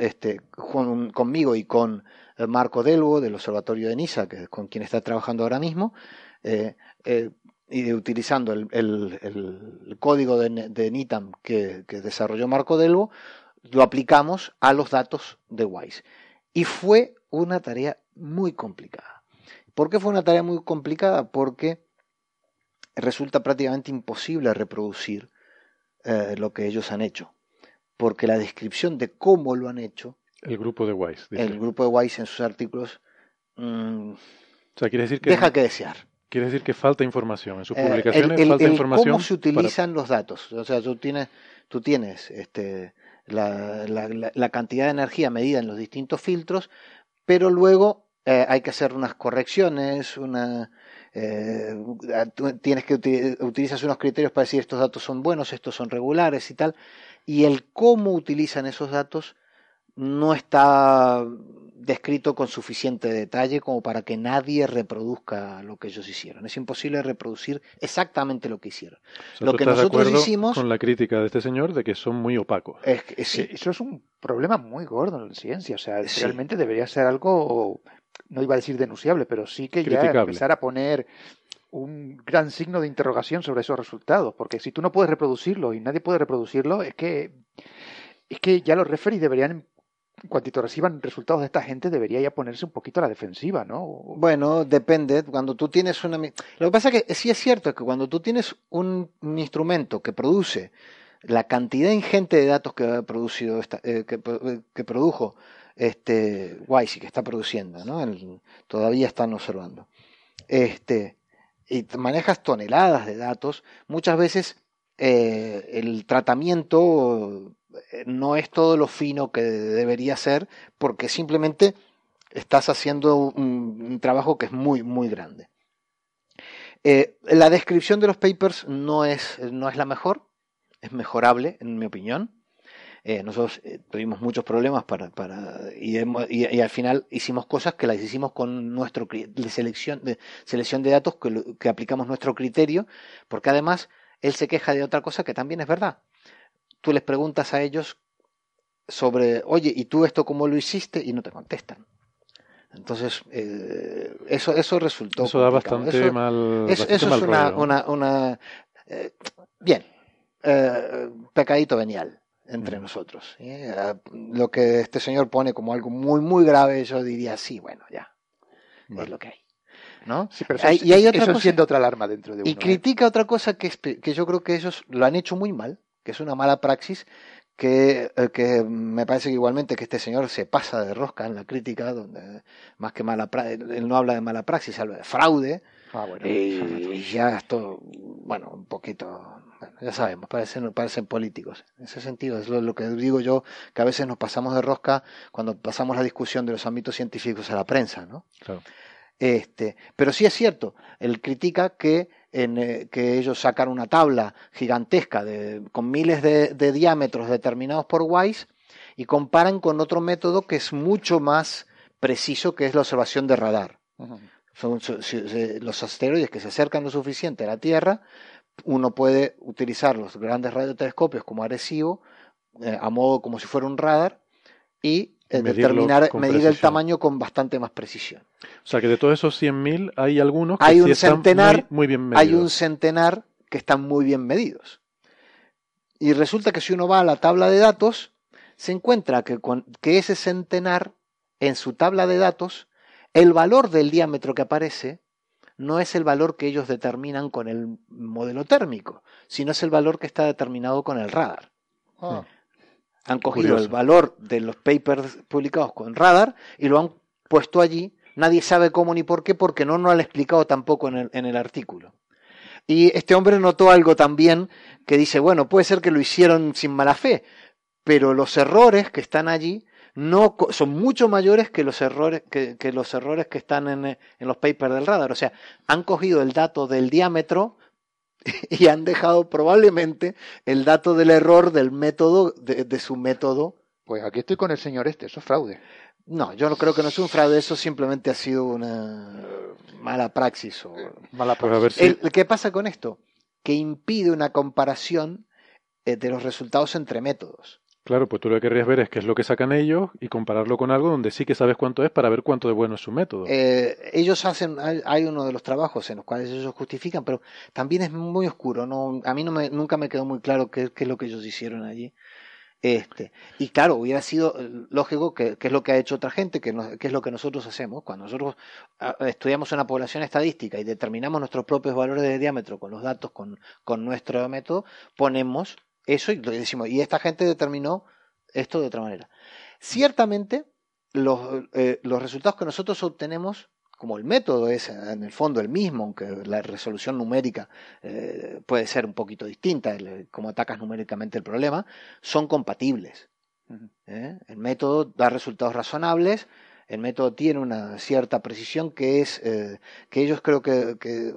S2: este, conmigo y con Marco Delvo del Observatorio de Niza, que es con quien está trabajando ahora mismo, y utilizando el, código de NITAM que, que desarrolló Marco Delvo, lo aplicamos a los datos de WISE. Y fue una tarea muy complicada. ¿Por qué fue una tarea muy complicada? Porque resulta prácticamente imposible reproducir eh, lo que ellos han hecho. Porque la descripción de cómo lo han hecho,
S1: El grupo de WISE. dice.
S2: el grupo de Wise en sus artículos, mm,
S1: O sea, quiere decir que,
S2: deja que desear.
S1: quiere decir que falta información. En sus
S2: Eh,
S1: publicaciones
S2: el- el-
S1: falta
S2: el
S1: información.
S2: cómo se
S1: para-
S2: utilizan los datos. O sea, tú tienes, tú tienes este, la, cantidad de energía medida en los distintos filtros, pero luego eh, hay que hacer unas correcciones, una, eh, tienes que uti- utilizas unos criterios para decir estos datos son buenos, estos son regulares y tal, y el cómo utilizan esos datos no está descrito con suficiente detalle como para que nadie reproduzca lo que ellos hicieron. Es imposible reproducir exactamente lo que hicieron.
S1: O sea,
S2: lo
S1: tú
S2: que nosotros hicimos
S1: con la crítica de este señor de que son muy opacos.
S2: es que sí,
S3: Eh, Eso es un problema muy gordo en la ciencia. O sea,
S2: Sí.
S3: realmente debería ser algo, no iba a decir denunciable, pero sí que ya empezar a poner un gran signo de interrogación sobre esos resultados. Porque si tú no puedes reproducirlo y nadie puede reproducirlo, es que, es que ya los referees deberían, cuantito reciban resultados de esta gente, debería ya ponerse un poquito a la defensiva, ¿no?
S2: Bueno, depende. Cuando tú tienes una. Lo que pasa es que sí es cierto que cuando tú tienes un, instrumento que produce la cantidad ingente de datos que ha producido esta- eh, eh, que produjo este Wise que está produciendo, ¿no? Todavía están observando. Este, y manejas toneladas de datos, muchas veces eh, el tratamiento no es todo lo fino que debería ser, porque simplemente estás haciendo un, trabajo que es muy, muy grande. Eh, la descripción de los papers no es, no es la mejor, es mejorable, en mi opinión. Eh, nosotros eh, tuvimos muchos problemas para, para y, hemos- y- y al final hicimos cosas que las hicimos con nuestro de selección de selección de datos que, que aplicamos nuestro criterio, porque además él se queja de otra cosa que también es verdad. Tú les preguntas a ellos sobre, oye, ¿y tú esto cómo lo hiciste? Y no te contestan. Entonces, eh, eso, eso resultó.
S1: Eso da bastante
S2: Eso-
S1: mal.
S2: eso,
S1: bastante
S2: eso
S1: mal
S2: es una,
S1: rollo.
S2: una, una eh, bien, eh, pecadito venial entre
S1: Mm.
S2: nosotros. ¿sí? Eh, lo que este señor pone como algo muy, muy grave, yo diría, sí, bueno, ya, es lo que hay. ¿no?
S3: Sí, pero eso,
S2: Hay-
S3: es-
S2: y hay otra
S3: eso
S2: cosa-
S3: enciende otra alarma dentro de uno.
S2: Y
S3: ¿eh?
S2: critica otra cosa que, es que yo creo que ellos lo han hecho muy mal, que es una mala praxis, que, eh, que me parece que igualmente que este señor se pasa de rosca en la crítica, donde más que mala él no habla de mala praxis, habla de fraude,
S3: Ah, bueno.
S2: y ya esto, bueno, un poquito, bueno, ya sabemos, parecen, parecen políticos. En ese sentido, es lo, lo que digo yo, que a veces nos pasamos de rosca cuando pasamos la discusión de los ámbitos científicos a la prensa, ¿no?
S1: Claro.
S2: Este, pero sí es cierto, él critica que, en, eh, que ellos sacan una tabla gigantesca de, con miles de, de diámetros determinados por Weiss y comparan con otro método que es mucho más preciso, que es la observación de radar. Son su- su- se- los asteroides que se acercan lo suficiente a la Tierra, uno puede utilizar los grandes radiotelescopios como Arecibo, eh, a modo como si fuera un radar, y eh, determinar, medir el tamaño con bastante más precisión.
S1: O sea que de todos esos 100.000 hay algunos que
S2: Hay
S1: sí
S2: un
S1: están
S2: centenar,
S1: muy, muy bien medidos.
S2: hay un centenar que están muy bien medidos. Y resulta que si uno va a la tabla de datos, se encuentra que, con- que ese centenar, en su tabla de datos, el valor del diámetro que aparece no es el valor que ellos determinan con el modelo térmico, sino es el valor que está determinado con el radar.
S3: Ah,
S2: Han cogido
S1: Curioso.
S2: el valor de los papers publicados con radar y lo han puesto allí. Nadie sabe cómo ni por qué, porque no nos lo han explicado tampoco en el, en el artículo. Y este hombre notó algo también que dice, bueno, puede ser que lo hicieron sin mala fe, pero los errores que están allí no son mucho mayores que los errores que, que los errores que están en, en los papers del radar. O sea, han cogido el dato del diámetro y han dejado probablemente el dato del error del método, de, de su método.
S3: Pues aquí estoy con el señor este, eso es fraude.
S2: No, yo no creo que no es un fraude, eso simplemente ha sido una mala praxis. O...
S3: Mala
S1: Pues a ver si...
S2: El, ¿Qué pasa con esto? Que impide una comparación eh, de los resultados entre métodos.
S1: Claro, pues tú lo que querrías ver es qué es lo que sacan ellos y compararlo con algo donde sí que sabes cuánto es para ver cuánto de bueno es su método.
S2: Eh, ellos hacen, hay, hay uno de los trabajos en los cuales ellos justifican, pero también es muy oscuro. No, a mí no me, nunca me quedó muy claro qué, es lo que ellos hicieron allí. Este, y claro, hubiera sido eh, lógico que, que es lo que ha hecho otra gente, que, no- es lo que nosotros hacemos. Cuando nosotros ah, estudiamos una población estadística y determinamos nuestros propios valores de diámetro con los datos, con, con nuestro método, ponemos eso y decimos, y esta gente determinó esto de otra manera. Ciertamente, los, eh, los resultados que nosotros obtenemos, como el método es en el fondo el mismo, aunque la resolución numérica eh, puede ser un poquito distinta, el- cómo atacas numéricamente el problema, son compatibles. ¿eh? El método da resultados razonables, el método tiene una cierta precisión que es eh, que ellos creo que, que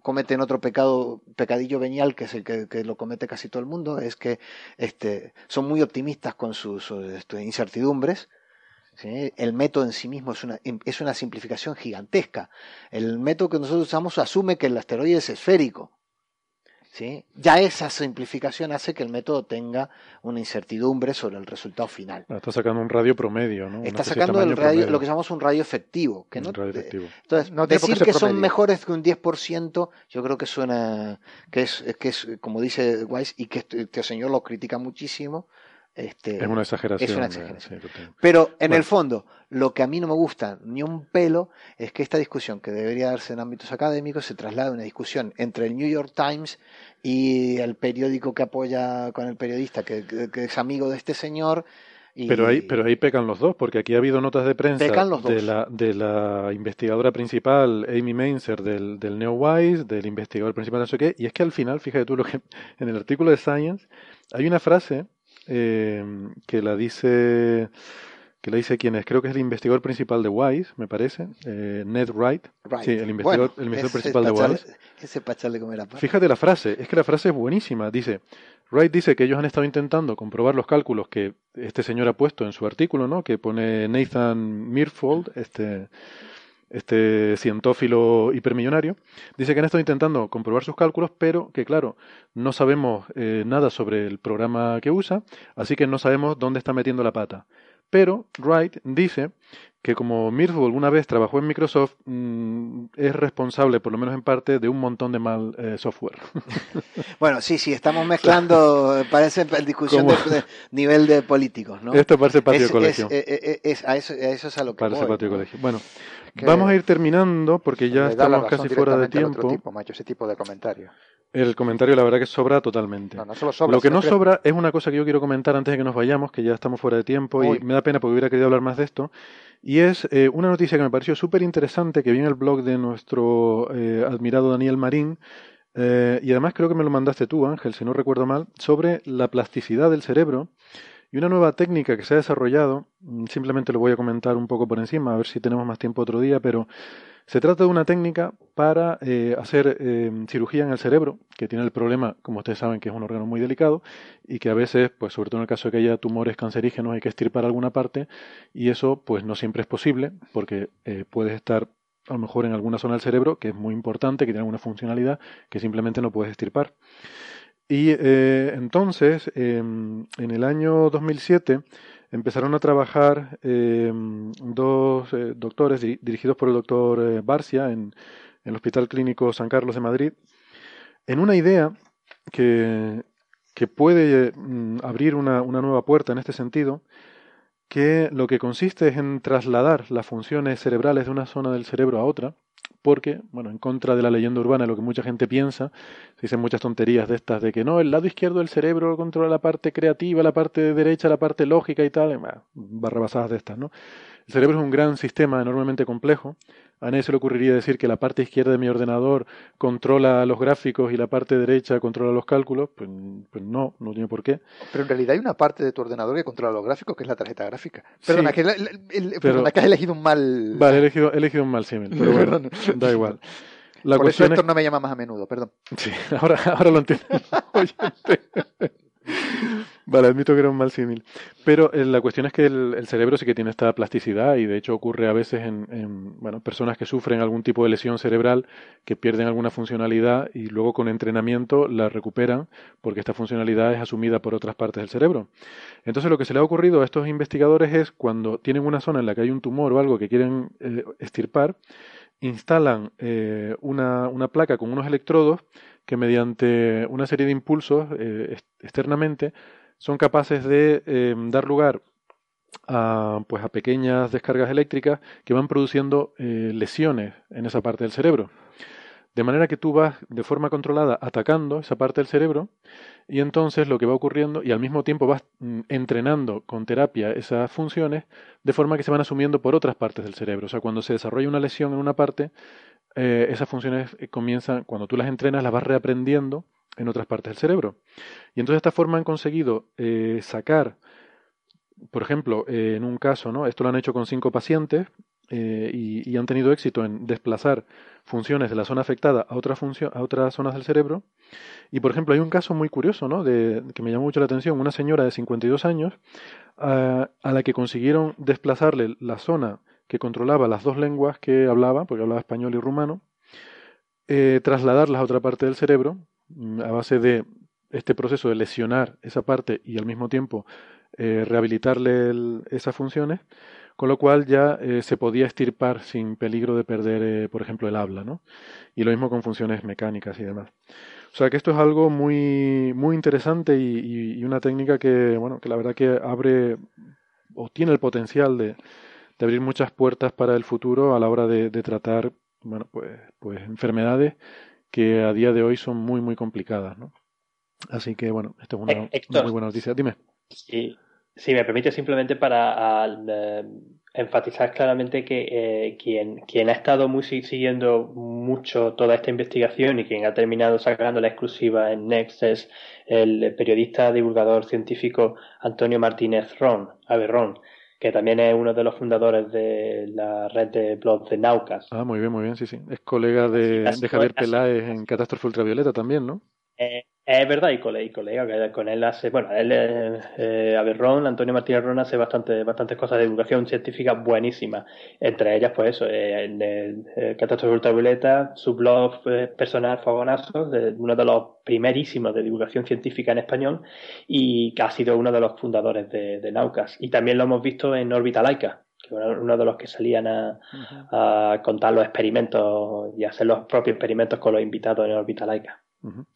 S2: cometen otro pecado, pecadillo venial, que es el que, que lo comete casi todo el mundo, es que este, son muy optimistas con sus este, incertidumbres. El método en sí mismo es una, es una simplificación gigantesca. El método que nosotros usamos asume que el asteroide es esférico. ¿Sí? Ya esa simplificación hace que el método tenga una incertidumbre sobre el resultado final.
S1: Está sacando un radio promedio, ¿no?
S2: Está sacando el radio,
S1: promedio.
S2: lo que llamamos un radio efectivo. Que no,
S1: Un radio efectivo.
S2: entonces,
S3: No
S2: decir que son mejores que un 10%, yo creo que suena, que es, que es como dice Weiss, y que este, este señor lo critica muchísimo. Este,
S1: Es una exageración.
S2: es una
S1: sí.
S2: Pero en
S1: Bueno.
S2: el fondo, lo que a mí no me gusta ni un pelo es que esta discusión que debería darse en ámbitos académicos se traslade a una discusión entre el New York Times y el periódico que apoya con el periodista que, que- que es amigo de este señor. Y,
S1: Pero ahí, pero ahí pecan los dos, porque aquí ha habido notas de prensa de la, de la investigadora principal, Amy Mainzer, del, del NeoWise, del investigador principal no sé qué, y es que al final, fíjate tú, lo que en el artículo de Science hay una frase eh, que la dice que la dice quién es, creo que es el investigador principal de WISE, me parece, eh, Ned Wright,
S2: Right.
S1: sí, el investigador,
S2: Bueno,
S1: el investigador principal de WISE.
S2: Ese a
S1: Fíjate la frase, es que la frase es buenísima. Dice, Wright dice que ellos han estado intentando comprobar los cálculos que este señor ha puesto en su artículo, ¿no? Que pone Nathan Mirfold, este, este cientófilo hipermillonario. Dice que han estado intentando comprobar sus cálculos, pero que claro, no sabemos eh, nada sobre el programa que usa, así que no sabemos dónde está metiendo la pata. Pero Wright dice que como Mirfold alguna vez trabajó en Microsoft, mm, es responsable, por lo menos en parte, de un montón de mal eh, software.
S2: Bueno, sí, sí, estamos mezclando, eh, parece discusión de, de nivel de políticos, ¿no?
S1: Esto parece patio
S2: Es-
S1: de colegio.
S2: es- eh, eh, es- a, eso, a eso es a lo que
S1: Parece
S2: voy,
S1: patio de colegio. Bueno,
S3: Que
S1: vamos a ir terminando porque ya estamos casi fuera de tiempo.
S3: tipo, macho, ese tipo de comentarios.
S1: El comentario, la verdad, que sobra totalmente.
S3: No, no solo sobra,
S1: Lo que no sobra es una cosa que yo quiero comentar antes de que nos vayamos, que ya estamos fuera de tiempo
S3: Uy.
S1: y me da pena porque hubiera querido hablar más de esto. Y es eh, una noticia que me pareció súper interesante que vi en el blog de nuestro eh, admirado Daniel Marín. eh, y además creo que me lo mandaste tú, Ángel, si no recuerdo mal, sobre la plasticidad del cerebro y una nueva técnica que se ha desarrollado. mm, Simplemente lo voy a comentar un poco por encima, a ver si tenemos más tiempo otro día, pero se trata de una técnica para eh, hacer eh, cirugía en el cerebro, que tiene el problema, como ustedes saben, que es un órgano muy delicado y que a veces, pues sobre todo en el caso de que haya tumores cancerígenos, hay que extirpar alguna parte y eso, pues no siempre es posible porque eh, puedes estar a lo mejor en alguna zona del cerebro que es muy importante, que tiene alguna funcionalidad que simplemente no puedes extirpar. Y eh, entonces, eh, en el año 2007, empezaron a trabajar eh, dos eh, doctores di- dirigidos por el doctor eh, Barcia en, en el Hospital Clínico San Carlos de Madrid, en una idea que, que puede mm, abrir una, una nueva puerta en este sentido, que lo que consiste es en trasladar las funciones cerebrales de una zona del cerebro a otra, porque, bueno, en contra de la leyenda urbana, lo que mucha gente piensa, se dicen muchas tonterías de estas, de que no, el lado izquierdo del cerebro controla la parte creativa, la parte derecha, la parte lógica y tal, barrabasadas de estas, ¿no? El cerebro es un gran sistema enormemente complejo. A nadie se le ocurriría decir que la parte izquierda de mi ordenador controla los gráficos y la parte derecha controla los cálculos. Pues, pues no, no tiene por qué.
S3: Pero en realidad hay una parte de tu ordenador que controla los gráficos, que es la tarjeta gráfica. Perdona,
S1: Sí,
S3: que, la- el-
S1: pero-
S3: que has elegido un mal...
S1: Vale, he elegido, he elegido un mal símil, pero bueno, da igual. La
S3: Por eso
S1: cuestión es
S3: Héctor no me llama más a menudo, perdón.
S1: Sí, ahora, ahora lo entiendo. Vale, admito que era un mal símil. Pero eh, la cuestión es que el, cerebro sí que tiene esta plasticidad y de hecho ocurre a veces en, en, bueno, personas que sufren algún tipo de lesión cerebral, que pierden alguna funcionalidad y luego con entrenamiento la recuperan porque esta funcionalidad es asumida por otras partes del cerebro. Entonces lo que se le ha ocurrido a estos investigadores es cuando tienen una zona en la que hay un tumor o algo que quieren eh, extirpar, instalan eh, una, placa con unos electrodos que mediante una serie de impulsos eh, ex- externamente son capaces de eh, dar lugar a, pues a pequeñas descargas eléctricas que van produciendo eh, lesiones en esa parte del cerebro. De manera que tú vas de forma controlada atacando esa parte del cerebro y entonces lo que va ocurriendo y al mismo tiempo vas mm, entrenando con terapia esas funciones de forma que se van asumiendo por otras partes del cerebro. O sea, cuando se desarrolla una lesión en una parte, eh, esas funciones eh, comienzan, cuando tú las entrenas, las vas reaprendiendo en otras partes del cerebro. Y entonces de esta forma han conseguido eh, sacar, por ejemplo, eh, en un caso, ¿no? Esto lo han hecho con cinco pacientes eh, y, han tenido éxito en desplazar funciones de la zona afectada a funcio- a otras zonas del cerebro. Y por ejemplo, hay un caso muy curioso, ¿no? De, que me llamó mucho la atención, una señora de 52 años a, a la que consiguieron desplazarle la zona que controlaba las dos lenguas que hablaba, porque hablaba español y rumano, trasladarlas a otra parte del cerebro a base de este proceso de lesionar esa parte y al mismo tiempo eh, rehabilitarle esas funciones, con lo cual ya eh, se podía extirpar sin peligro de perder, eh, por ejemplo, el habla, ¿no? Y lo mismo con funciones mecánicas y demás. O sea que esto es algo muy, muy interesante y una técnica que, bueno, que la verdad que abre o tiene el potencial de, de abrir muchas puertas para el futuro a la hora de, de tratar, bueno, pues, pues enfermedades que a día de hoy son muy, muy complicadas, ¿no? Así que, bueno, esto es una,
S4: Eh, Héctor.
S1: una muy buena noticia. Dime.
S4: Sí, si me permite simplemente para al, eh, enfatizar claramente que eh, quien, quien ha estado muy si- siguiendo mucho toda esta investigación y quien ha terminado sacando la exclusiva en Next es el periodista divulgador científico Antonio Martínez Ron, Averrón, que también es uno de los fundadores de la red de blogs de Naucas.
S1: Ah, muy bien, muy bien, sí, sí. Es colega de, Javier Peláez en Catástrofe Ultravioleta también, ¿no?
S4: Eh, es verdad, y colega, y colega, que con él hace, bueno, él, eh, eh, Averrón, Antonio Martínez Ron hace bastante, bastantes cosas de divulgación científica buenísimas. Entre ellas, pues eso, eh, en el, eh, Catástrofe Ultravioleta, su blog eh, personal Fogonazos, de- uno de los primerísimos de divulgación científica en español, y que ha sido uno de los fundadores de, de Naucas. Y también lo hemos visto en Órbita Laica, que era uno de los que salían a, a contar los experimentos y hacer los propios experimentos con los invitados en Órbita Laica.
S1: Ujú.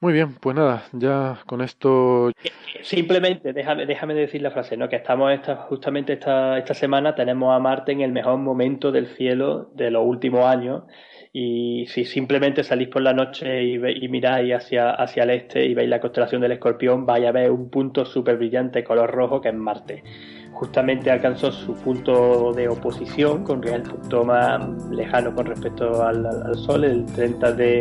S1: Muy bien, pues nada, ya con esto
S4: Simplemente, déjame, déjame decir la frase, ¿no? Que estamos esta, justamente esta, esta semana tenemos a Marte en el mejor momento del cielo de los últimos años Y si simplemente salís por la noche y, y miráis hacia, hacia el este y veis la constelación del escorpión, vais a ver un punto súper brillante color rojo que es Marte justamente alcanzó su punto de oposición con el punto más lejano con respecto al, Sol, el 30 de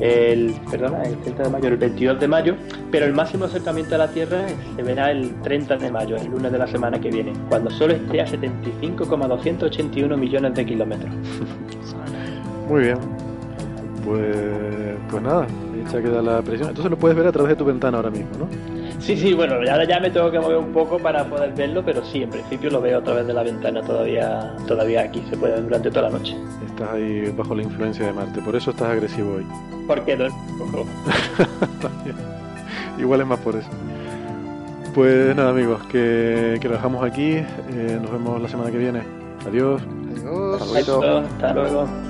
S4: el, perdona, el 30 de mayo, el 22 de mayo, pero el máximo acercamiento a la Tierra se verá el 30 de mayo, el lunes de la semana que viene, cuando el Sol esté a 75,281 millones de kilómetros.
S1: Muy bien. Pues, pues nada, hecha queda la presión. Entonces lo puedes ver a través de tu ventana ahora mismo, ¿no?
S4: Sí, sí, bueno, ahora ya me tengo que mover un poco para poder verlo, pero sí, en principio lo veo a través de la ventana todavía, todavía aquí, se puede ver durante toda la noche.
S1: Estás ahí bajo la influencia de Marte, por eso estás agresivo hoy.
S4: ¿Por qué no?
S1: Igual es más por eso. Pues nada amigos, que, que lo dejamos aquí, eh, nos vemos la semana que viene. Adiós.
S3: Adiós.
S4: Hasta luego.
S6: Ever